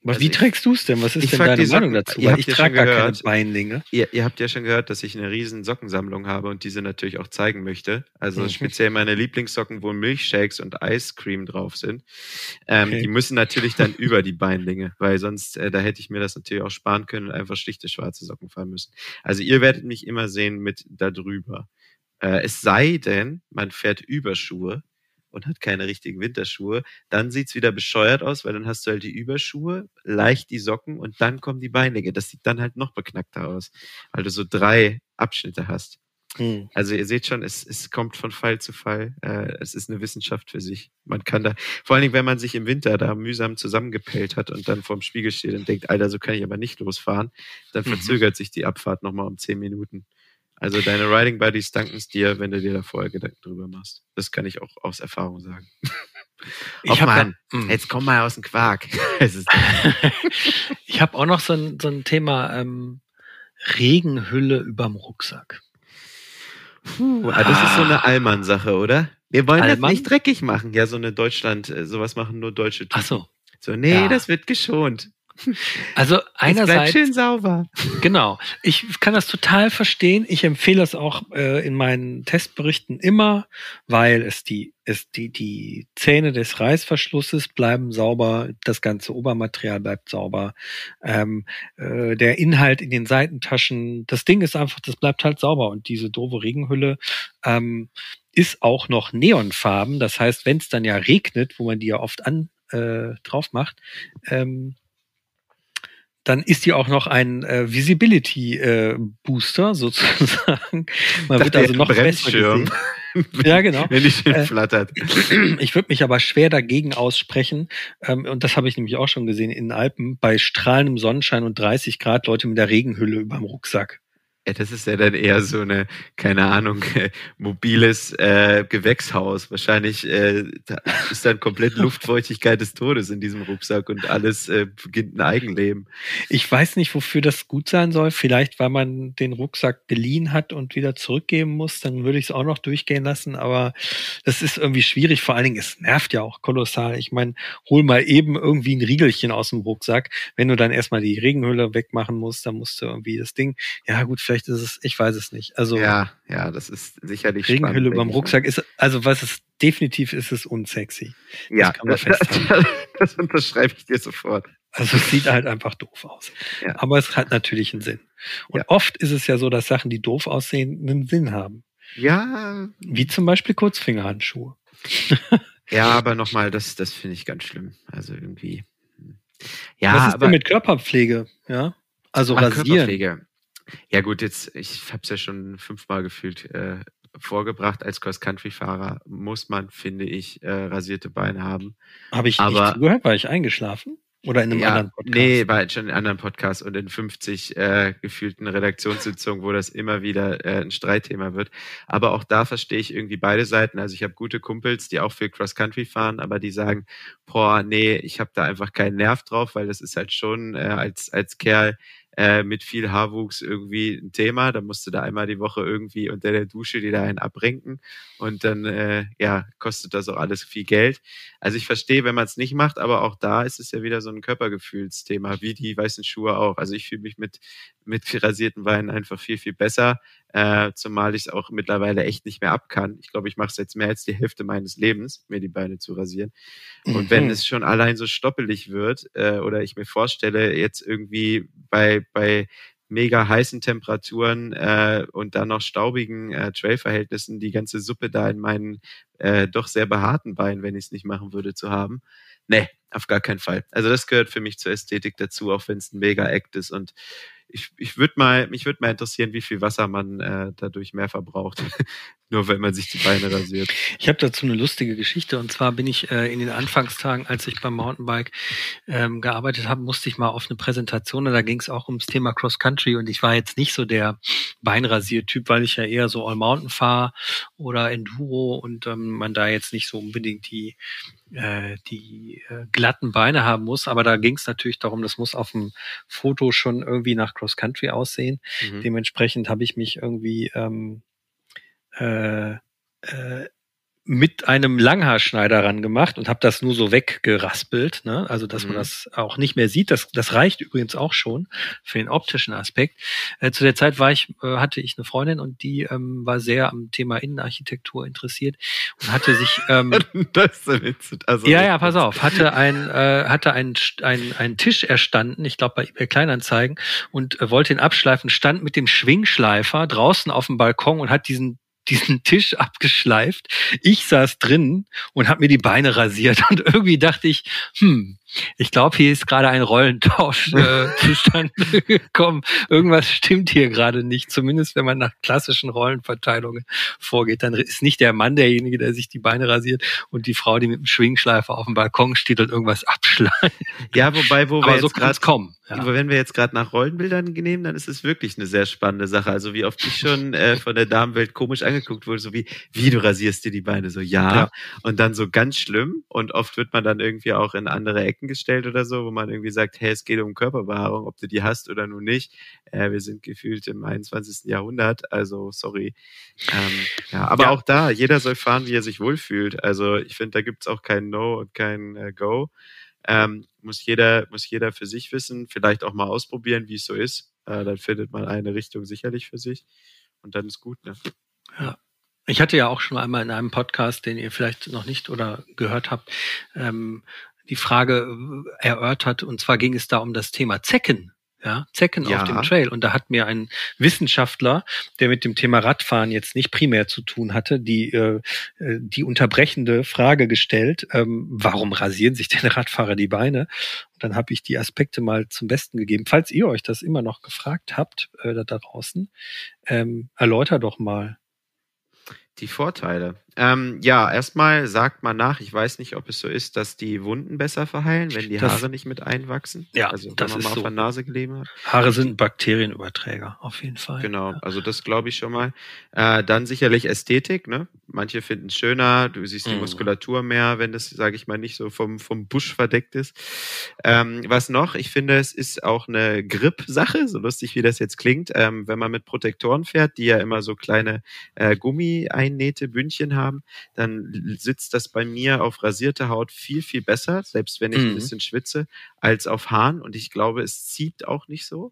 also wie trägst du es denn? Was ist denn deine Meinung dazu? Weil ich trage gar keine Beinlinge. Ihr, ihr, habt ja schon gehört, dass ich eine riesen Sockensammlung habe und diese natürlich auch zeigen möchte. Also mhm. speziell meine Lieblingssocken, wo Milchshakes und Ice Cream drauf sind. Ähm, okay. Die müssen natürlich dann über die Beinlinge, weil sonst, äh, da hätte ich mir das natürlich auch sparen können und einfach schlichte schwarze Socken fahren müssen. Also ihr werdet mich immer sehen mit da drüber. Äh, es sei denn, man fährt Überschuhe und hat keine richtigen Winterschuhe, dann sieht's wieder bescheuert aus, weil dann hast du halt die Überschuhe, leicht die Socken und dann kommen die Beinlinge. Das sieht dann halt noch beknackter aus, weil du so drei Abschnitte hast. Hm. Also ihr seht schon, es, es kommt von Fall zu Fall. Äh, es ist eine Wissenschaft für sich. Man kann da, vor allen Dingen, wenn man sich im Winter da mühsam zusammengepellt hat und dann vorm Spiegel steht und denkt, Alter, so kann ich aber nicht losfahren, dann mhm. verzögert sich die Abfahrt nochmal um zehn Minuten. Also deine Riding Buddies danken es dir, wenn du dir da vorher Gedanken drüber machst. Das kann ich auch aus Erfahrung sagen. Ich habe Mann, hm. jetzt komm mal aus dem Quark. ich habe auch noch so ein, so ein Thema ähm, Regenhülle überm Rucksack. Puh, ah. das ist so eine Allmann-Sache, oder? Wir wollen Allmann? das nicht dreckig machen. Ja, so eine Deutschland, äh, sowas machen nur deutsche Typen. Ach so. So, nee, ja. das wird geschont. Also einerseits schön sauber. Genau. Ich kann das total verstehen. Ich empfehle es auch äh, in meinen Testberichten immer, weil es die es die die Zähne des Reißverschlusses bleiben sauber, das ganze Obermaterial bleibt sauber, ähm, äh, der Inhalt in den Seitentaschen, das Ding ist einfach, das bleibt halt sauber und diese doofe Regenhülle ähm, ist auch noch neonfarben. Das heißt, wenn es dann ja regnet, wo man die ja oft an äh, drauf macht, ähm, dann ist die auch noch ein äh, Visibility äh, Booster sozusagen. Man wird also noch besser gesehen. ja, genau. Wenn die schön äh, flattert. Ich würde mich aber schwer dagegen aussprechen. Ähm, und das habe ich nämlich auch schon gesehen in den Alpen. Bei strahlendem Sonnenschein und 30 Grad Leute mit der Regenhülle überm Rucksack. Ja, das ist ja dann eher so eine, keine Ahnung, äh, mobiles äh, Gewächshaus. Wahrscheinlich äh, da ist dann komplett Luftfeuchtigkeit des Todes in diesem Rucksack und alles äh, beginnt ein Eigenleben. Ich weiß nicht, wofür das gut sein soll. Vielleicht, weil man den Rucksack geliehen hat und wieder zurückgeben muss, dann würde ich es auch noch durchgehen lassen. Aber das ist irgendwie schwierig. Vor allen Dingen, es nervt ja auch kolossal. Ich meine, hol mal eben irgendwie ein Riegelchen aus dem Rucksack. Wenn du dann erstmal die Regenhülle wegmachen musst, dann musst du irgendwie das Ding, ja gut, vielleicht Vielleicht ist es, ich weiß es nicht. Also ja, ja, das ist sicherlich Regenhülle beim Rucksack ist, also was es definitiv ist, ist unsexy. Das ja, kann man festhalten. das unterschreibe ich dir sofort. Also es sieht halt einfach doof aus. Ja. Aber es hat natürlich einen Sinn. Und ja. oft ist es ja so, dass Sachen, die doof aussehen, einen Sinn haben. Ja. Wie zum Beispiel Kurzfingerhandschuhe. ja, aber nochmal, das, das finde ich ganz schlimm. Also irgendwie. Hm. Ja, Was ist aber, denn mit Körperpflege? Ja. Also rasieren. Körperpflege. Ja gut, jetzt, ich habe es ja schon fünfmal gefühlt äh, vorgebracht. Als Cross-Country-Fahrer muss man, finde ich, äh, rasierte Beine haben. Habe ich Aber, nicht zugehört? War ich eingeschlafen? Oder in einem ja, anderen Podcast? Nee, war schon in einem anderen Podcast und in 50 äh, gefühlten Redaktionssitzungen, wo das immer wieder äh, ein Streitthema wird. Aber auch da verstehe ich irgendwie beide Seiten. Also ich habe gute Kumpels, die auch viel Cross-Country fahren, aber die sagen, boah, nee, ich habe da einfach keinen Nerv drauf, weil das ist halt schon äh, als, als Kerl äh, mit viel Haarwuchs irgendwie ein Thema. Da musst du da einmal die Woche irgendwie unter der Dusche die da einen abrenken und dann äh, ja kostet das auch alles viel Geld. Also ich verstehe, wenn man es nicht macht, aber auch da ist es ja wieder so ein Körpergefühlsthema, wie die weißen Schuhe auch. Also ich fühle mich mit mit rasierten Beinen einfach viel viel besser, äh, zumal ich es auch mittlerweile echt nicht mehr ab kann. Ich glaube, ich mache es jetzt mehr als die Hälfte meines Lebens, mir die Beine zu rasieren. Und mhm. wenn es schon allein so stoppelig wird äh, oder ich mir vorstelle, jetzt irgendwie bei bei mega heißen Temperaturen äh, und dann noch staubigen äh, Trailverhältnissen die ganze Suppe da in meinen äh, doch sehr behaarten Beinen, wenn ich es nicht machen würde, zu haben. Nee, auf gar keinen Fall. Also das gehört für mich zur Ästhetik dazu, auch wenn es ein mega Act ist und ich, ich würde mal, mich würde mal interessieren, wie viel Wasser man äh, dadurch mehr verbraucht. Nur wenn man sich die Beine rasiert. Ich habe dazu eine lustige Geschichte und zwar bin ich äh, in den Anfangstagen, als ich beim Mountainbike ähm, gearbeitet habe, musste ich mal auf eine Präsentation und da ging es auch ums Thema Cross Country und ich war jetzt nicht so der Beinrasier-Typ, weil ich ja eher so All Mountain fahre oder Enduro und ähm, man da jetzt nicht so unbedingt die äh, die äh, glatten Beine haben muss, aber da ging es natürlich darum, das muss auf dem Foto schon irgendwie nach Cross Country aussehen. Mhm. Dementsprechend habe ich mich irgendwie ähm, äh, äh, mit einem Langhaarschneider ran gemacht und habe das nur so weggeraspelt, ne? also dass mhm. man das auch nicht mehr sieht. Das, das reicht übrigens auch schon für den optischen Aspekt. Äh, zu der Zeit war ich, äh, hatte ich eine Freundin und die ähm, war sehr am Thema Innenarchitektur interessiert und hatte sich ähm, das also ja ja pass auf hatte ein äh, hatte ein ein, ein Tisch erstanden, ich glaube bei eBay Kleinanzeigen und äh, wollte ihn abschleifen, stand mit dem Schwingschleifer draußen auf dem Balkon und hat diesen diesen Tisch abgeschleift. Ich saß drin und habe mir die Beine rasiert und irgendwie dachte ich, hm, ich glaube, hier ist gerade ein Rollentausch äh, zustande gekommen. Irgendwas stimmt hier gerade nicht. Zumindest wenn man nach klassischen Rollenverteilungen vorgeht, dann ist nicht der Mann derjenige, der sich die Beine rasiert und die Frau, die mit dem Schwingschleifer auf dem Balkon steht und irgendwas abschleift. Ja, wobei, wo Aber wir so jetzt gerade kommen. Ja. Wenn wir jetzt gerade nach Rollenbildern nehmen, dann ist es wirklich eine sehr spannende Sache. Also wie oft ich schon äh, von der Damenwelt komisch angeguckt wurde, so wie, wie du rasierst dir die Beine, so ja. ja. Und dann so ganz schlimm. Und oft wird man dann irgendwie auch in andere Ecken gestellt oder so, wo man irgendwie sagt, hey, es geht um Körperbehaarung, ob du die hast oder nur nicht. Äh, wir sind gefühlt im 21. Jahrhundert, also sorry. Ähm, ja, aber ja. auch da, jeder soll fahren, wie er sich wohlfühlt. Also ich finde, da gibt's auch kein No und kein äh, Go. Ähm, muss jeder, muss jeder für sich wissen, vielleicht auch mal ausprobieren, wie es so ist. Äh, dann findet man eine Richtung sicherlich für sich und dann ist gut. Ne? Ja. Ich hatte ja auch schon einmal in einem Podcast, den ihr vielleicht noch nicht oder gehört habt, ähm, die Frage äh, erörtert. Und zwar ging es da um das Thema Zecken ja, Zecken ja. auf dem Trail. Und da hat mir ein Wissenschaftler, der mit dem Thema Radfahren jetzt nicht primär zu tun hatte, die, äh, äh, die unterbrechende Frage gestellt, ähm, warum rasieren sich denn Radfahrer die Beine? Und dann habe ich die Aspekte mal zum Besten gegeben. Falls ihr euch das immer noch gefragt habt, äh, da draußen, ähm, erläuter doch mal. Die Vorteile. Ähm, ja, erstmal sagt man nach, ich weiß nicht, ob es so ist, dass die Wunden besser verheilen, wenn die das, Haare nicht mit einwachsen. Ja, also wenn das man ist mal so. auf der Nase gelegen hat. Haare sind Bakterienüberträger, auf jeden Fall. Genau, Ja. also das glaube ich schon mal. Äh, dann sicherlich Ästhetik, ne? Manche finden es schöner, du siehst die Mhm. Muskulatur mehr, wenn das, sage ich mal, nicht so vom, vom Busch verdeckt ist. Ähm, was noch? Ich finde, es ist auch eine Grip-Sache, so lustig wie das jetzt klingt. Ähm, wenn man mit Protektoren fährt, die ja immer so kleine äh, Gummi-Einnähte, Bündchen haben, dann sitzt das bei mir auf rasierter Haut viel, viel besser, selbst wenn ich ein Mhm. bisschen schwitze, als auf Haaren. Und ich glaube, es zieht auch nicht so.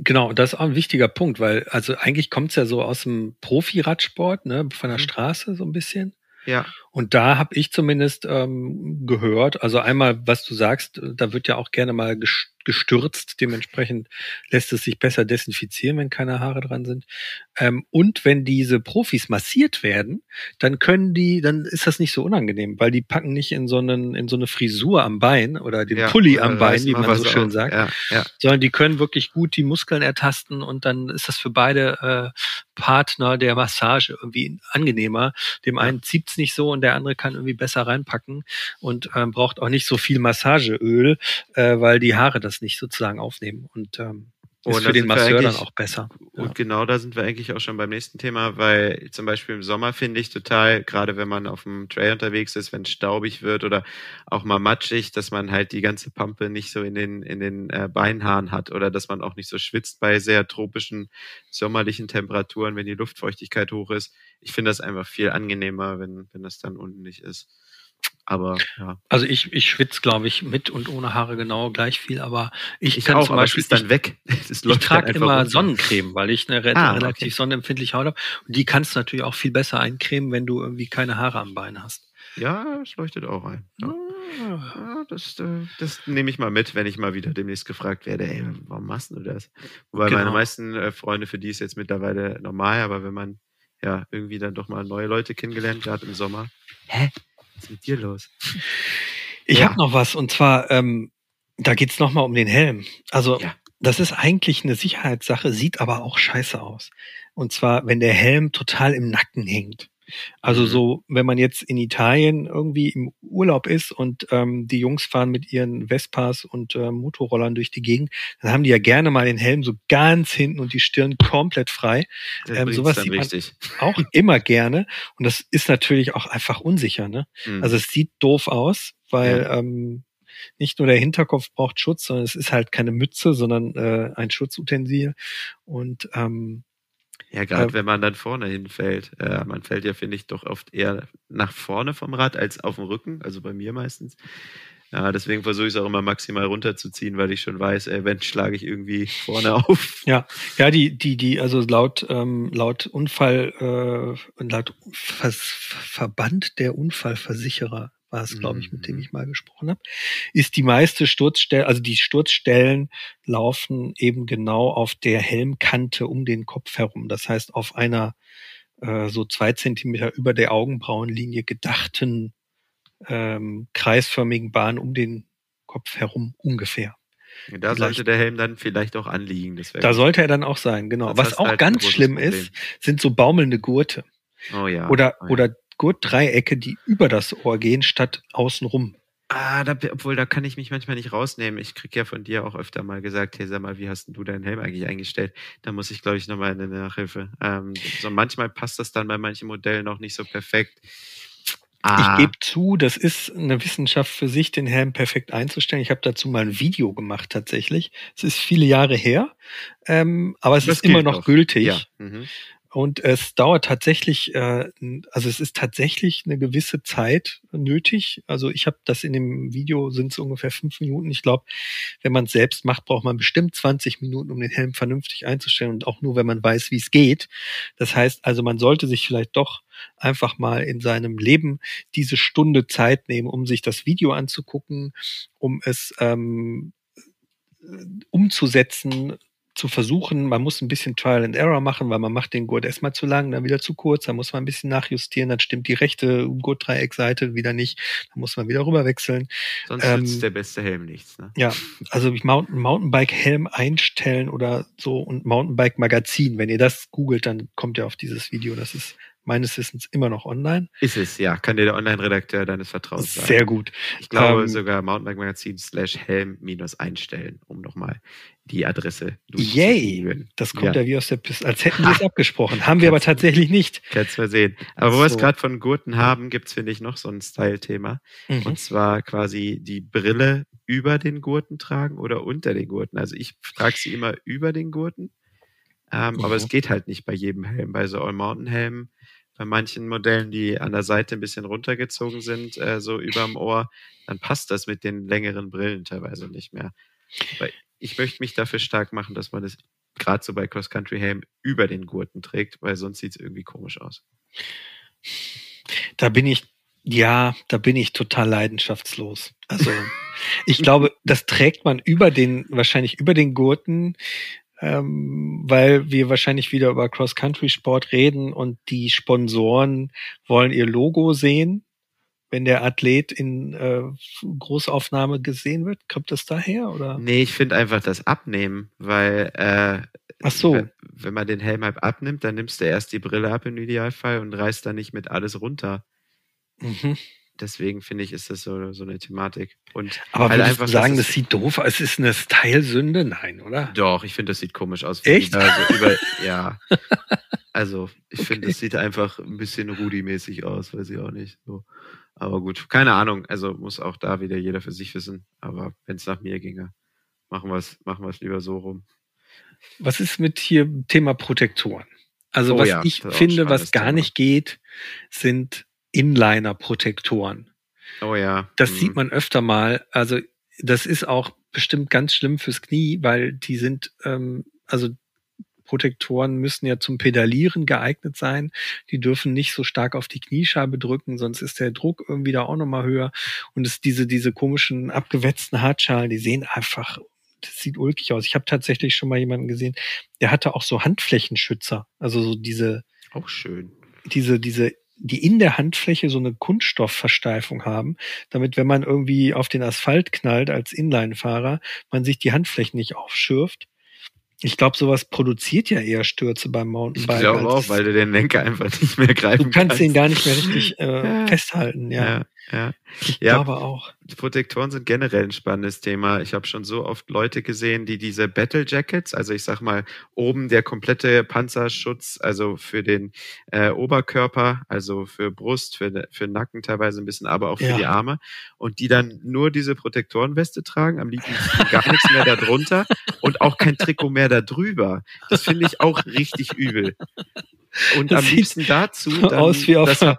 Genau, das ist auch ein wichtiger Punkt, weil also eigentlich kommt es ja so aus dem Profi-Radsport, ne, von der Mhm. Straße so ein bisschen. Ja. Und da habe ich zumindest ähm, gehört, also einmal, was du sagst, da wird ja auch gerne mal ges- gestürzt, dementsprechend lässt es sich besser desinfizieren, wenn keine Haare dran sind. Ähm, und wenn diese Profis massiert werden, dann können die, dann ist das nicht so unangenehm, weil die packen nicht in so, einen, in so eine Frisur am Bein oder den ja. Pulli Oder am Bein, wie man so schön auf. sagt Ja, ja. sondern die können wirklich gut die Muskeln ertasten und dann ist das für beide äh, Partner der Massage irgendwie angenehmer. Dem einen zieht's nicht so und der andere kann irgendwie besser reinpacken und ähm, braucht auch nicht so viel Massageöl, äh, weil die Haare das nicht sozusagen aufnehmen und ähm, ist und für den Masseur dann auch besser. Und Ja. genau da sind wir eigentlich auch schon beim nächsten Thema, weil zum Beispiel im Sommer finde ich total, gerade wenn man auf dem Trail unterwegs ist, wenn es staubig wird oder auch mal matschig, dass man halt die ganze Pampe nicht so in den, in den äh, Beinhaaren hat oder dass man auch nicht so schwitzt bei sehr tropischen sommerlichen Temperaturen, wenn die Luftfeuchtigkeit hoch ist. Ich finde das einfach viel angenehmer, wenn, wenn das dann unten nicht ist. Aber ja. Also ich, ich schwitze, glaube ich, mit und ohne Haare genau gleich viel, aber ich, Ich, kann auch, zum Beispiel ist dann weg. Das Ich trage immer runter. Sonnencreme, weil ich eine Ah, relativ okay. sonnenempfindliche Haut habe. Und die kannst du natürlich auch viel besser eincremen, wenn du irgendwie keine Haare am Bein hast. Ja, es leuchtet auch ein. Ja. Ja, das, äh, das nehme ich mal mit, wenn ich mal wieder demnächst gefragt werde, ey, warum machst du das? Wobei meine Genau. meisten äh, Freunde, für die ist jetzt mittlerweile normal, aber wenn man ja irgendwie dann doch mal neue Leute kennengelernt, gerade im Sommer, hä? Was ist mit dir los? Ich Ja. habe noch was und zwar, ähm, da geht's noch nochmal um den Helm. Also Ja. das ist eigentlich eine Sicherheitssache, sieht aber auch scheiße aus. Und zwar, wenn der Helm total im Nacken hängt. Also Mhm. so, wenn man jetzt in Italien irgendwie im Urlaub ist und ähm, die Jungs fahren mit ihren Vespas und ähm, Motorrollern durch die Gegend, dann haben die ja gerne mal den Helm so ganz hinten und die Stirn komplett frei. Ähm, sowas sieht man- richtig. Auch immer gerne. Und das ist natürlich auch einfach unsicher. Ne? Mhm. Also es sieht doof aus, weil ähm, nicht nur der Hinterkopf braucht Schutz, sondern es ist halt keine Mütze, sondern äh, ein Schutzutensil. Und ähm, ja, gerade äh, wenn man dann vorne hinfällt. Äh, man fällt ja, finde ich, doch oft eher nach vorne vom Rad als auf dem Rücken, also bei mir meistens. Ja, deswegen versuche ich es auch immer maximal runterzuziehen, weil ich schon weiß, ey, wenn schlage ich irgendwie vorne auf. ja, ja, die, die, die, also laut ähm, laut Unfall, äh, laut Ver Verband der Unfallversicherer war es, glaube ich, mit dem Mhm. ich mal gesprochen habe, ist die meiste Sturzstelle, also die Sturzstellen laufen eben genau auf der Helmkante um den Kopf herum. Das heißt, auf einer äh, so zwei Zentimeter über der Augenbrauenlinie gedachten ähm, kreisförmigen Bahn um den Kopf herum ungefähr. Da Vielleicht- sollte der Helm dann vielleicht auch anliegen. Das wäre Da sollte er dann auch sein, genau. Sonst Was auch halt ganz schlimm Problem. ist, sind so baumelnde Gurte Oh ja. oder oh ja. oder Gurtdreiecke, die über das Ohr gehen statt außenrum. Ah, da, obwohl, da kann ich mich manchmal nicht rausnehmen. Ich krieg ja von dir auch öfter mal gesagt, hey, sag mal, wie hast du deinen Helm eigentlich eingestellt? Da muss ich, glaube ich, nochmal eine Nachhilfe. Ähm, so manchmal passt das dann bei manchen Modellen noch nicht so perfekt. Ah, Ich gebe zu, das ist eine Wissenschaft für sich, den Helm perfekt einzustellen. Ich habe dazu mal ein Video gemacht tatsächlich. Es ist viele Jahre her, ähm, aber es Das ist immer noch noch. gültig. ja. Mhm. Und es dauert tatsächlich, äh, also es ist tatsächlich eine gewisse Zeit nötig. Also ich habe das in dem Video sind es ungefähr fünf Minuten. Ich glaube, wenn man es selbst macht, braucht man bestimmt 20 Minuten, um den Helm vernünftig einzustellen und auch nur, wenn man weiß, wie es geht. Das heißt also, man sollte sich vielleicht doch einfach mal in seinem Leben diese Stunde Zeit nehmen, um sich das Video anzugucken, um es ähm, umzusetzen, zu versuchen. Man muss ein bisschen Trial and Error machen, weil man macht den Gurt erstmal zu lang, dann wieder zu kurz, dann muss man ein bisschen nachjustieren, dann stimmt die rechte Gurtdreieckseite wieder nicht, dann muss man wieder rüberwechseln. Sonst ähm, nützt der beste Helm nichts. Ne? Ja, also Mountain, Mountainbike-Helm einstellen oder so und Mountainbike-Magazin. Wenn ihr das googelt, dann kommt ihr auf dieses Video. Das ist meines Wissens immer noch online. Ist es, ja. Kann dir der Online-Redakteur deines Vertrauens sagen. Sehr gut. Ich glaube ähm, sogar Mountainbike Magazin slash Helm minus einstellen, um nochmal die Adresse Yay! Das kommt ja. ja wie aus der Piste. Als hätten wir es abgesprochen. Haben wir aber tatsächlich nicht. Kannst mal sehen. Aber wo wir es gerade von Gurten haben, gibt es, finde ich, noch so ein Style-Thema. Mhm. Und zwar quasi die Brille über den Gurten tragen oder unter den Gurten. Also ich trage sie immer über den Gurten. Ähm, mhm. Aber es geht halt nicht bei jedem Helm. Bei so All-Mountain-Helmen bei manchen Modellen, die an der Seite ein bisschen runtergezogen sind, äh, so überm Ohr, dann passt das mit den längeren Brillen teilweise nicht mehr. Aber ich möchte mich dafür stark machen, dass man das gerade so bei Cross-Country-Helm über den Gurten trägt, weil sonst sieht es irgendwie komisch aus. Da bin ich, ja, da bin ich total leidenschaftslos. Also ich glaube, das trägt man über den, wahrscheinlich über den Gurten, ähm, weil wir wahrscheinlich wieder über Cross-Country-Sport reden und die Sponsoren wollen ihr Logo sehen, wenn der Athlet in äh, Großaufnahme gesehen wird. Kommt das daher? Oder? Nee, ich finde einfach das Abnehmen, weil äh, Ach so. wenn, wenn man den Helm halt abnimmt, dann nimmst du erst die Brille ab im Idealfall und reißt dann nicht mit alles runter. Mhm deswegen finde ich, ist das so, so eine Thematik. Und Aber halt einfach, sagen, das, das sieht doof aus? Es ist eine Style-Sünde? Nein, oder? Doch, ich finde, das sieht komisch aus. Echt? Also über, ja. Also, ich okay. finde, das sieht einfach ein bisschen Rudi-mäßig aus, weiß ich auch nicht. So. Aber gut, keine Ahnung. Also muss auch da wieder jeder für sich wissen. Aber wenn es nach mir ginge, machen wir es machen lieber so rum. Was ist mit hier Thema Protektoren? Also oh, was ja, ich finde, was gar Thema. nicht geht, sind Inliner-Protektoren. Oh ja. Das mhm. sieht man öfter mal. Also das ist auch bestimmt ganz schlimm fürs Knie, weil die sind, ähm, also Protektoren müssen ja zum Pedalieren geeignet sein. Die dürfen nicht so stark auf die Kniescheibe drücken, sonst ist der Druck irgendwie da auch nochmal höher. Und es diese, diese komischen abgewetzten Hartschalen, die sehen einfach, das sieht ulkig aus. Ich habe tatsächlich schon mal jemanden gesehen, der hatte auch so Handflächenschützer. Also so diese. Auch schön. Diese, diese die in der Handfläche so eine Kunststoffversteifung haben, damit wenn man irgendwie auf den Asphalt knallt als Inline-Fahrer, man sich die Handflächen nicht aufschürft. Ich glaube, sowas produziert ja eher Stürze beim Mountainbike. Ich glaube auch, weil du den Lenker einfach nicht mehr greifen kannst. Du kannst ihn gar nicht mehr richtig äh, festhalten, ja. ja. Ja, ich ja, glaube auch. Protektoren sind generell ein spannendes Thema. Ich habe schon so oft Leute gesehen, die diese Battle Jackets, also ich sag mal oben der komplette Panzerschutz, also für den äh, Oberkörper, also für Brust, für, für Nacken teilweise ein bisschen, aber auch für ja. die Arme und die dann nur diese Protektorenweste tragen, am liebsten gar nichts mehr darunter und auch kein Trikot mehr darüber. Das finde ich auch richtig übel. Und das am liebsten dazu dann, aus wie auf einer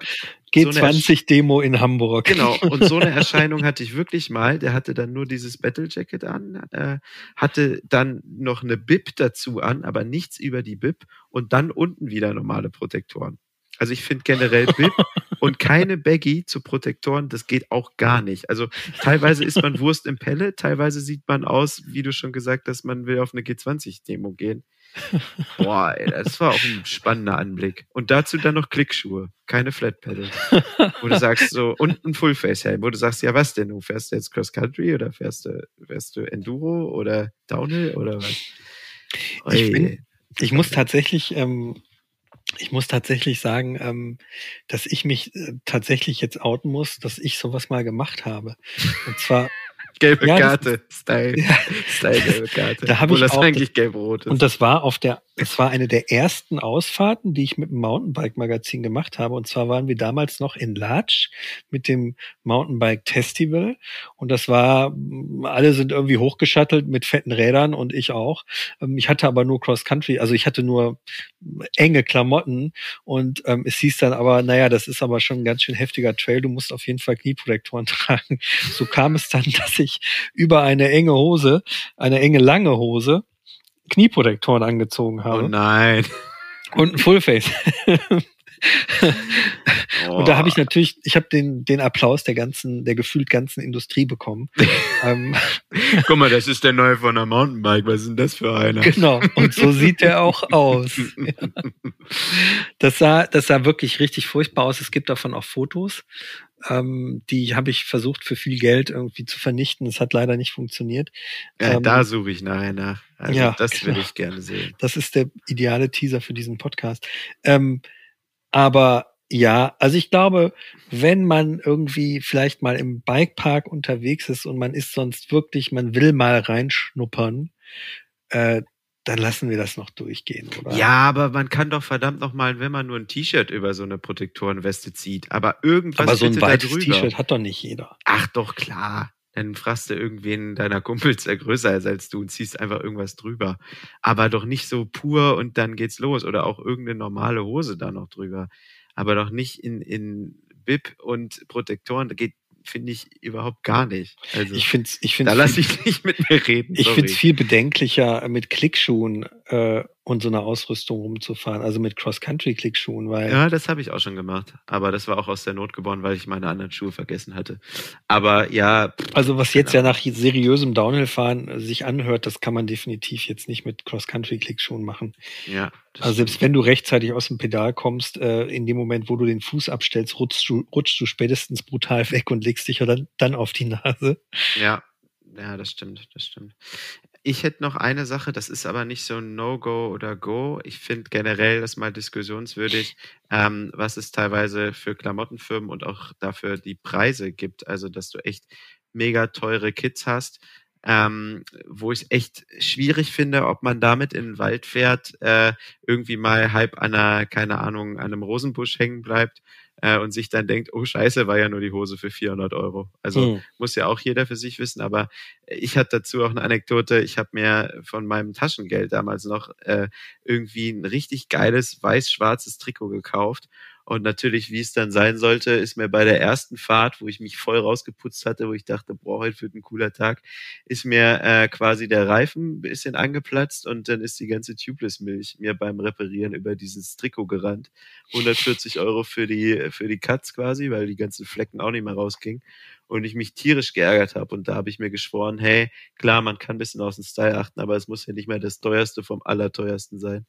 G20-Demo so in Hamburg. Genau, und so eine Erscheinung hatte ich wirklich mal. Der hatte dann nur dieses Battle Jacket an, äh, hatte dann noch eine Bib dazu an, aber nichts über die Bib und dann unten wieder normale Protektoren. Also ich finde generell Bib und keine Baggy zu Protektoren, das geht auch gar nicht. Also teilweise ist man Wurst im Pelle, teilweise sieht man aus, wie du schon gesagt hast, man will auf eine G20-Demo gehen. Boah, ey, das war auch ein spannender Anblick. Und dazu dann noch Klickschuhe, keine Flat Pedals. Wo du sagst so, und ein Fullface-Helm, wo du sagst, ja, was denn? Du fährst du jetzt Cross Country oder fährst du, fährst du Enduro oder Downhill oder was? Ich, bin, ich muss tatsächlich, ähm, ich muss tatsächlich sagen, ähm, dass ich mich äh, tatsächlich jetzt outen muss, dass ich sowas mal gemacht habe. Und zwar Gelbe ja, Karte, Style. Ja. Style gelbe Karte. Da habe ich das auch, eigentlich gelb-rot Und das war auf der, es war eine der ersten Ausfahrten, die ich mit dem Mountainbike-Magazin gemacht habe. Und zwar waren wir damals noch in Latsch mit dem Mountainbike Festival. Und das war, alle sind irgendwie hochgeschattelt mit fetten Rädern und ich auch. Ähm, ich hatte aber nur Cross Country, also ich hatte nur enge Klamotten und ähm, es hieß dann aber, naja, das ist aber schon ein ganz schön heftiger Trail, du musst auf jeden Fall Knieprotektoren tragen. So kam es dann, dass ich über eine enge Hose, eine enge lange Hose, Knieprotektoren angezogen habe. Oh nein. Und ein Fullface. Und da habe ich natürlich, ich habe den, den Applaus der ganzen, der gefühlt ganzen Industrie bekommen. ähm, Guck mal, das ist der neue von der Mountainbike. Was ist denn das für einer? Genau. Und so sieht der auch aus. Ja. Das sah, das sah wirklich richtig furchtbar aus. Es gibt davon auch Fotos. Ähm, die habe ich versucht für viel Geld irgendwie zu vernichten. Das hat leider nicht funktioniert. Ja, ähm, da suche ich nachher nach. Also ja, das genau. will ich gerne sehen. Das ist der ideale Teaser für diesen Podcast. Ähm, aber ja, also ich glaube, wenn man irgendwie vielleicht mal im Bikepark unterwegs ist und man ist sonst wirklich, man will mal reinschnuppern, äh, dann lassen wir das noch durchgehen, oder? Ja, aber man kann doch verdammt noch mal, wenn man nur ein T-Shirt über so eine Protektorenweste zieht, aber irgendwas Aber so ein weites T-Shirt hat doch nicht jeder. Ach doch, klar. Dann fragst du irgendwen deiner Kumpels, der größer ist als du und ziehst einfach irgendwas drüber. Aber doch nicht so pur und dann geht's los oder auch irgendeine normale Hose da noch drüber. Aber doch nicht in, in Bib und Protektoren. Da geht finde ich überhaupt gar nicht. Also, ich finde ich find's Da lasse ich nicht mit mir reden. Ich finde es viel bedenklicher, mit Klickschuhen äh, und so einer Ausrüstung rumzufahren, also mit Cross-Country-Klickschuhen, weil. Ja, das habe ich auch schon gemacht. Aber das war auch aus der Not geboren, weil ich meine anderen Schuhe vergessen hatte. Aber ja. Also was jetzt genau. ja nach seriösem Downhill-Fahren sich anhört, das kann man definitiv jetzt nicht mit Cross-Country-Klickschuhen machen. Ja. Also selbst wenn du rechtzeitig aus dem Pedal kommst, äh, in dem Moment, wo du den Fuß abstellst, rutschst du, rutschst du spätestens brutal weg und legst dich dann, dann auf die Nase. Ja, ja, das stimmt, das stimmt. Ich hätte noch eine Sache, das ist aber nicht so ein No-Go oder Go. Ich finde generell das mal diskussionswürdig, ähm, was es teilweise für Klamottenfirmen und auch dafür die Preise gibt. Also, dass du echt mega teure Kits hast, ähm, wo ich echt schwierig finde, ob man damit in den Wald fährt, äh, irgendwie mal halb an einer, keine Ahnung, an einem Rosenbusch hängen bleibt äh, und sich dann denkt, oh scheiße, war ja nur die Hose für 400 Euro. Also mhm. muss ja auch jeder für sich wissen, aber ich hatte dazu auch eine Anekdote, ich habe mir von meinem Taschengeld damals noch äh, irgendwie ein richtig geiles weiß-schwarzes Trikot gekauft und natürlich, wie es dann sein sollte, ist mir bei der ersten Fahrt, wo ich mich voll rausgeputzt hatte, wo ich dachte, boah, heute wird ein cooler Tag, ist mir äh, quasi der Reifen ein bisschen angeplatzt und dann ist die ganze Tubeless-Milch mir beim Reparieren über dieses Trikot gerannt. 140 Euro für die, für die Cuts quasi, weil die ganzen Flecken auch nicht mehr rausgingen und ich mich tierisch geärgert habe. Und da habe ich mir geschworen, hey, klar, man kann ein bisschen aus dem Style achten, aber es muss ja nicht mehr das teuerste vom allerteuersten sein,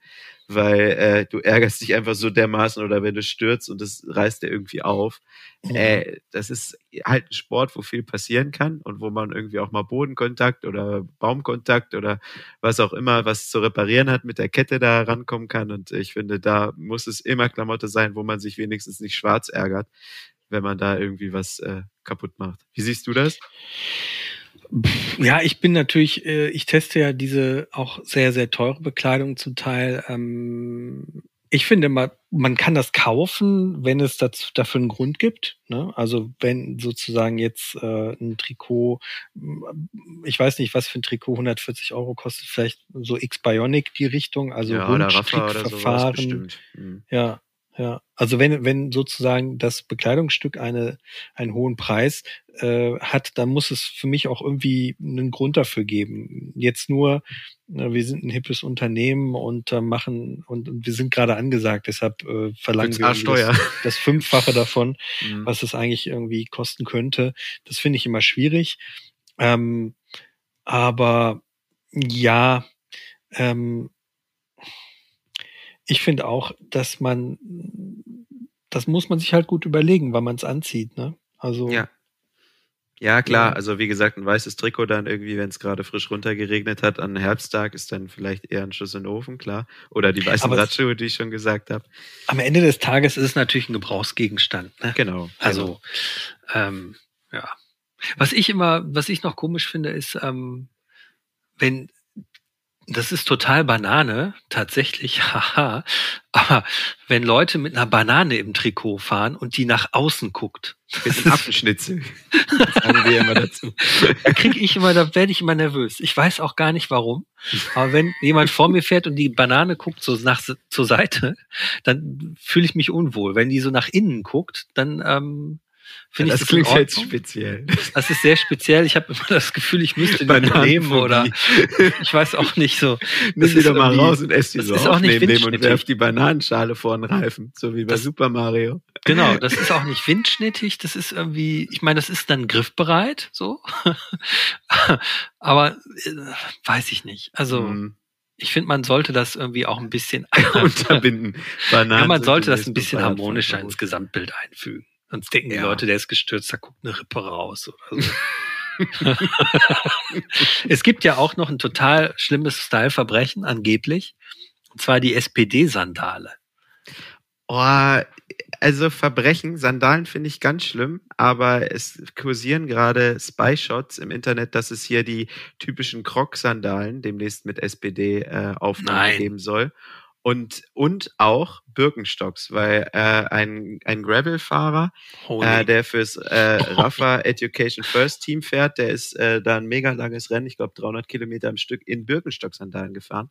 weil äh, du ärgerst dich einfach so dermaßen oder wenn du stürzt und das reißt dir irgendwie auf. Mhm. Äh, das ist halt ein Sport, wo viel passieren kann und wo man irgendwie auch mal Bodenkontakt oder Baumkontakt oder was auch immer, was zu reparieren hat, mit der Kette da rankommen kann. Und ich finde, da muss es immer Klamotte sein, wo man sich wenigstens nicht schwarz ärgert wenn man da irgendwie was äh, kaputt macht. Wie siehst du das? Ja, ich bin natürlich, äh, ich teste ja diese auch sehr, sehr teure Bekleidung zum Teil. Ähm, ich finde mal, man kann das kaufen, wenn es dazu, dafür einen Grund gibt. Ne? Also wenn sozusagen jetzt äh, ein Trikot, ich weiß nicht, was für ein Trikot 140 Euro kostet, vielleicht so X-Bionic die Richtung, also ja, Rundstrickverfahren. Mhm. Ja, ja, also wenn, wenn sozusagen das Bekleidungsstück eine, einen hohen Preis äh, hat, dann muss es für mich auch irgendwie einen Grund dafür geben. Jetzt nur, äh, wir sind ein hippes Unternehmen und äh, machen und, und wir sind gerade angesagt, deshalb äh, verlangen wir das, das Fünffache davon, mhm. was es eigentlich irgendwie kosten könnte. Das finde ich immer schwierig. Ähm, aber ja, ähm, ich finde auch, dass man, das muss man sich halt gut überlegen, wann man es anzieht, ne? Also. Ja. Ja, klar. Also wie gesagt, ein weißes Trikot dann irgendwie, wenn es gerade frisch runtergeregnet hat, an Herbsttag ist dann vielleicht eher ein Schuss in den Ofen, klar. Oder die weißen Radschuhe, die ich schon gesagt habe. Am Ende des Tages ist es natürlich ein Gebrauchsgegenstand. Ne? Genau. Also, genau. Ähm, ja. Was ich immer, was ich noch komisch finde, ist, ähm, wenn das ist total Banane, tatsächlich, haha. Aber wenn Leute mit einer Banane im Trikot fahren und die nach außen guckt. Mit einem Apfelschnitzel. Das sagen wir immer dazu. Da kriege ich immer, da werde ich immer nervös. Ich weiß auch gar nicht warum. Aber wenn jemand vor mir fährt und die Banane guckt so nach zur Seite, dann fühle ich mich unwohl. Wenn die so nach innen guckt, dann ähm, finde ja, ich das, klingt jetzt speziell. Das ist sehr speziell. Ich habe immer das Gefühl, ich müsste die nehmen oder ich weiß auch nicht so. Nimm sie doch mal raus und ess die so ist auch nicht nehmen und werf die Bananenschale vor den Reifen, so wie bei das, Super Mario. Genau, das ist auch nicht windschnittig. Das ist irgendwie, ich meine, das ist dann griffbereit, so. Aber äh, weiß ich nicht. Also hm ich finde, man sollte das irgendwie auch ein bisschen unterbinden. Bananen ja, man sollte das ein bisschen harmonischer ins Gesamtbild einfügen. Sonst denken ja. die Leute, der ist gestürzt, da guckt eine Rippe raus oder so. es gibt ja auch noch ein total schlimmes Styleverbrechen, angeblich. Und zwar die SPD-Sandale. Oh, also Verbrechen, Sandalen finde ich ganz schlimm, aber es kursieren gerade Spy-Shots im Internet, dass es hier die typischen Croc-Sandalen demnächst mit SPD-Aufnahmen äh, geben soll. Und, und auch Birkenstocks, weil äh, ein, ein Gravel-Fahrer, äh, der fürs äh, Rafa Education First Team fährt, der ist äh, da ein mega langes Rennen, ich glaube 300 Kilometer am Stück, in Birkenstock-Sandalen gefahren.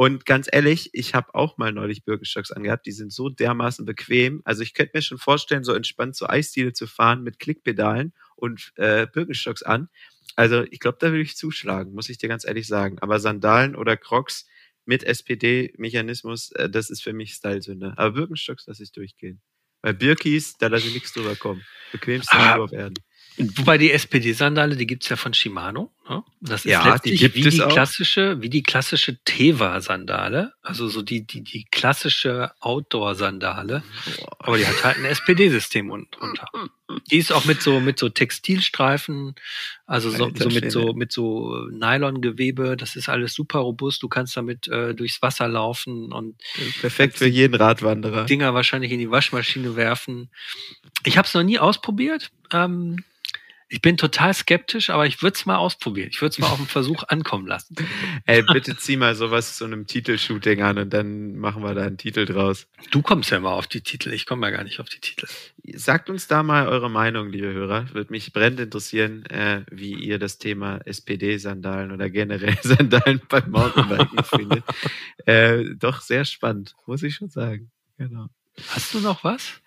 Und ganz ehrlich, ich habe auch mal neulich Birkenstocks angehabt. Die sind so dermaßen bequem. Also ich könnte mir schon vorstellen, so entspannt so Eisdiele zu fahren mit Klickpedalen und äh, Birkenstocks an. Also ich glaube, da würde ich zuschlagen, muss ich dir ganz ehrlich sagen. Aber Sandalen oder Crocs mit SPD-Mechanismus, äh, das ist für mich Stylesünde. Aber Birkenstocks lasse ich durchgehen. Bei Birkis, da lasse ich nichts drüber kommen. Bequemste ah, auf Erden. Wobei die SPD-Sandale, die gibt's ja von Shimano. Ne? Das ist ja, letztlich die wie, die klassische, wie die klassische Teva-Sandale. Also so die, die, die klassische Outdoor-Sandale. Aber die hat halt ein SPD-System drunter. Die ist auch mit so, mit so Textilstreifen, also so, so mit so, mit so Nylongewebe. Das ist alles super robust. Du kannst damit äh, durchs Wasser laufen und. Perfekt für jeden Radwanderer. Dinger wahrscheinlich in die Waschmaschine werfen. Ich habe es noch nie ausprobiert. Ähm, ich bin total skeptisch, aber ich würde es mal ausprobieren. Ich würde es mal auf den Versuch ankommen lassen. Ey, bitte zieh mal sowas zu einem Titelshooting an und dann machen wir da einen Titel draus. Du kommst ja mal auf die Titel, ich komme ja gar nicht auf die Titel. Sagt uns da mal eure Meinung, liebe Hörer. Würde mich brennend interessieren, äh, wie ihr das Thema SPD-Sandalen oder generell Sandalen beim Mountainbiken findet. Äh, doch sehr spannend, muss ich schon sagen. Genau. Hast du noch was?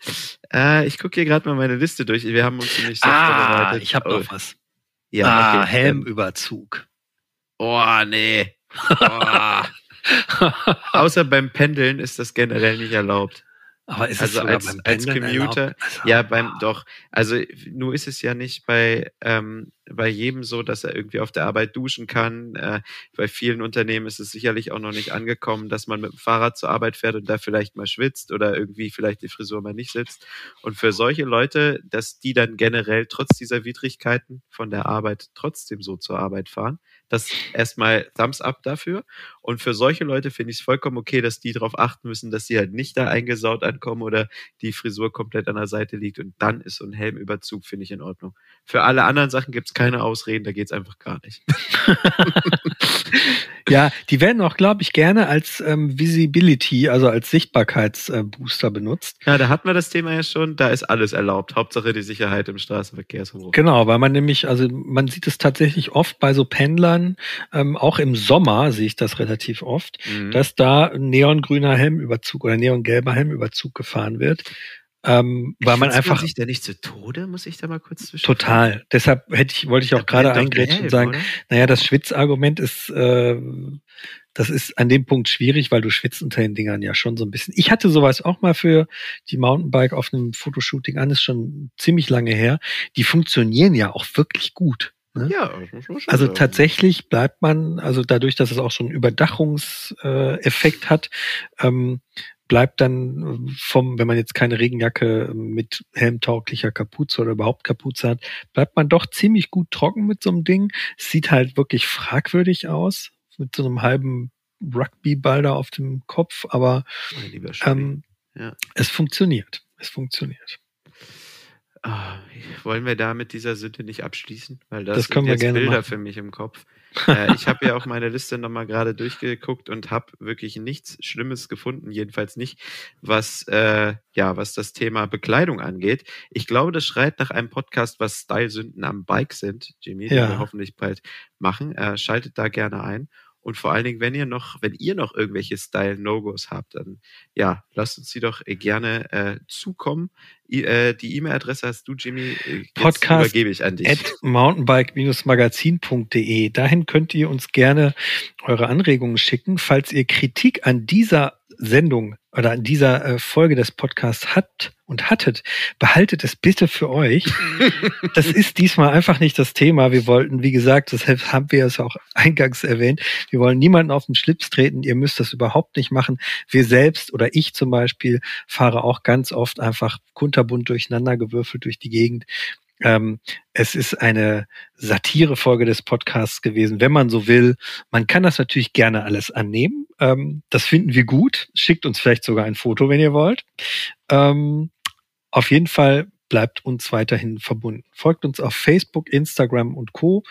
Äh, ich gucke hier gerade mal meine Liste durch. Wir haben uns ziemlich ah, vorbereitet. Ich habe oh. noch was. Ja, ah, okay. Helmüberzug. Oh, nee. Oh. Außer beim Pendeln ist das generell nicht erlaubt. Aber ist also es als, beim als Commuter, also, ja, beim doch. Also nur ist es ja nicht bei ähm, bei jedem so, dass er irgendwie auf der Arbeit duschen kann. Äh, bei vielen Unternehmen ist es sicherlich auch noch nicht angekommen, dass man mit dem Fahrrad zur Arbeit fährt und da vielleicht mal schwitzt oder irgendwie vielleicht die Frisur mal nicht sitzt. Und für solche Leute, dass die dann generell trotz dieser Widrigkeiten von der Arbeit trotzdem so zur Arbeit fahren, das erstmal Thumbs up dafür. Und für solche Leute finde ich es vollkommen okay, dass die darauf achten müssen, dass sie halt nicht da eingesaut ankommen oder die Frisur komplett an der Seite liegt. Und dann ist so ein Helmüberzug, finde ich, in Ordnung. Für alle anderen Sachen gibt es keine Ausreden, da geht es einfach gar nicht. ja, die werden auch, glaube ich, gerne als ähm, Visibility, also als Sichtbarkeitsbooster äh, benutzt. Ja, da hatten wir das Thema ja schon, da ist alles erlaubt. Hauptsache die Sicherheit im Straßenverkehr. Genau, weil man nämlich, also man sieht es tatsächlich oft bei so Pendlern, ähm, auch im Sommer sehe ich das relativ oft, mhm. dass da neongrüner Helmüberzug oder neongelber Helmüberzug gefahren wird. Ähm, weil man einfach. sich da nicht zu Tode, muss ich da mal kurz zwischen. Total. Deshalb hätte ich, wollte ich auch gerade eingrätschen und sagen, oder? naja, das Schwitzargument ist, äh, das ist an dem Punkt schwierig, weil du schwitzt unter den Dingern ja schon so ein bisschen. Ich hatte sowas auch mal für die Mountainbike auf einem Fotoshooting an, ist schon ziemlich lange her. Die funktionieren ja auch wirklich gut. Ne? Ja, also tatsächlich bleibt man, also dadurch, dass es auch so einen Überdachungseffekt hat, ähm, bleibt dann äh, vom, wenn man jetzt keine Regenjacke mit helmtauglicher Kapuze oder überhaupt Kapuze hat, bleibt man doch ziemlich gut trocken mit so einem Ding. sieht halt wirklich fragwürdig aus, mit so einem halben Rugbyball da auf dem Kopf, aber ähm, ja. es funktioniert. Es funktioniert. Oh, wollen wir da mit dieser Sünde nicht abschließen? Weil das, das können sind wir jetzt Bilder machen. für mich im Kopf äh, ich habe ja auch meine Liste nochmal gerade durchgeguckt und habe wirklich nichts Schlimmes gefunden, jedenfalls nicht, was, äh, ja, was das Thema Bekleidung angeht. Ich glaube, das schreit nach einem Podcast, was Style-Sünden am Bike sind, Jimmy, ja. den wir hoffentlich bald machen. Äh, schaltet da gerne ein. Und vor allen Dingen, wenn ihr noch, wenn ihr noch irgendwelche Style-No-Gos habt, dann ja, lasst uns die doch äh, gerne äh, zukommen. I, äh, die E-Mail-Adresse hast du, Jimmy. Äh, jetzt Podcast übergebe ich an dich. At mountainbike-magazin.de. Dahin könnt ihr uns gerne eure Anregungen schicken. Falls ihr Kritik an dieser Sendung oder an dieser äh, Folge des Podcasts habt und hattet, behaltet es bitte für euch. Das ist diesmal einfach nicht das Thema. Wir wollten, wie gesagt, deshalb haben wir es auch eingangs erwähnt, wir wollen niemanden auf den Schlips treten. Ihr müsst das überhaupt nicht machen. Wir selbst oder ich zum Beispiel fahre auch ganz oft einfach kunterbunt durcheinander gewürfelt durch die Gegend. Ähm, es ist eine Satirefolge des Podcasts gewesen, wenn man so will. Man kann das natürlich gerne alles annehmen. Ähm, das finden wir gut. Schickt uns vielleicht sogar ein Foto, wenn ihr wollt. Ähm, auf jeden Fall bleibt uns weiterhin verbunden. Folgt uns auf Facebook, Instagram und Co.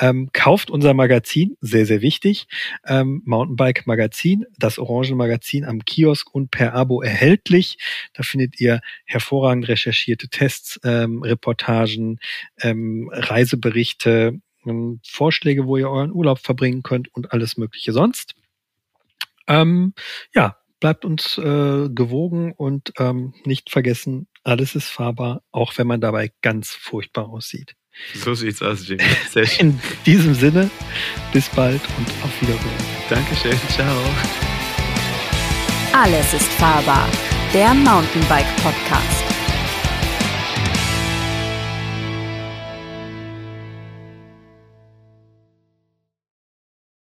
Ähm, kauft unser Magazin, sehr, sehr wichtig. Ähm, Mountainbike Magazin, das Orangen Magazin am Kiosk und per Abo erhältlich. Da findet ihr hervorragend recherchierte Tests, ähm, Reportagen, ähm, Reiseberichte, ähm, Vorschläge, wo ihr euren Urlaub verbringen könnt und alles Mögliche sonst. Ähm, ja, bleibt uns äh, gewogen und nicht vergessen, alles ist fahrbar, auch wenn man dabei ganz furchtbar aussieht. So sieht's aus, Jimmy. Sehr schön. In diesem Sinne, bis bald und auf Wiedersehen. Dankeschön, ciao. Alles ist fahrbar, der Mountainbike Podcast.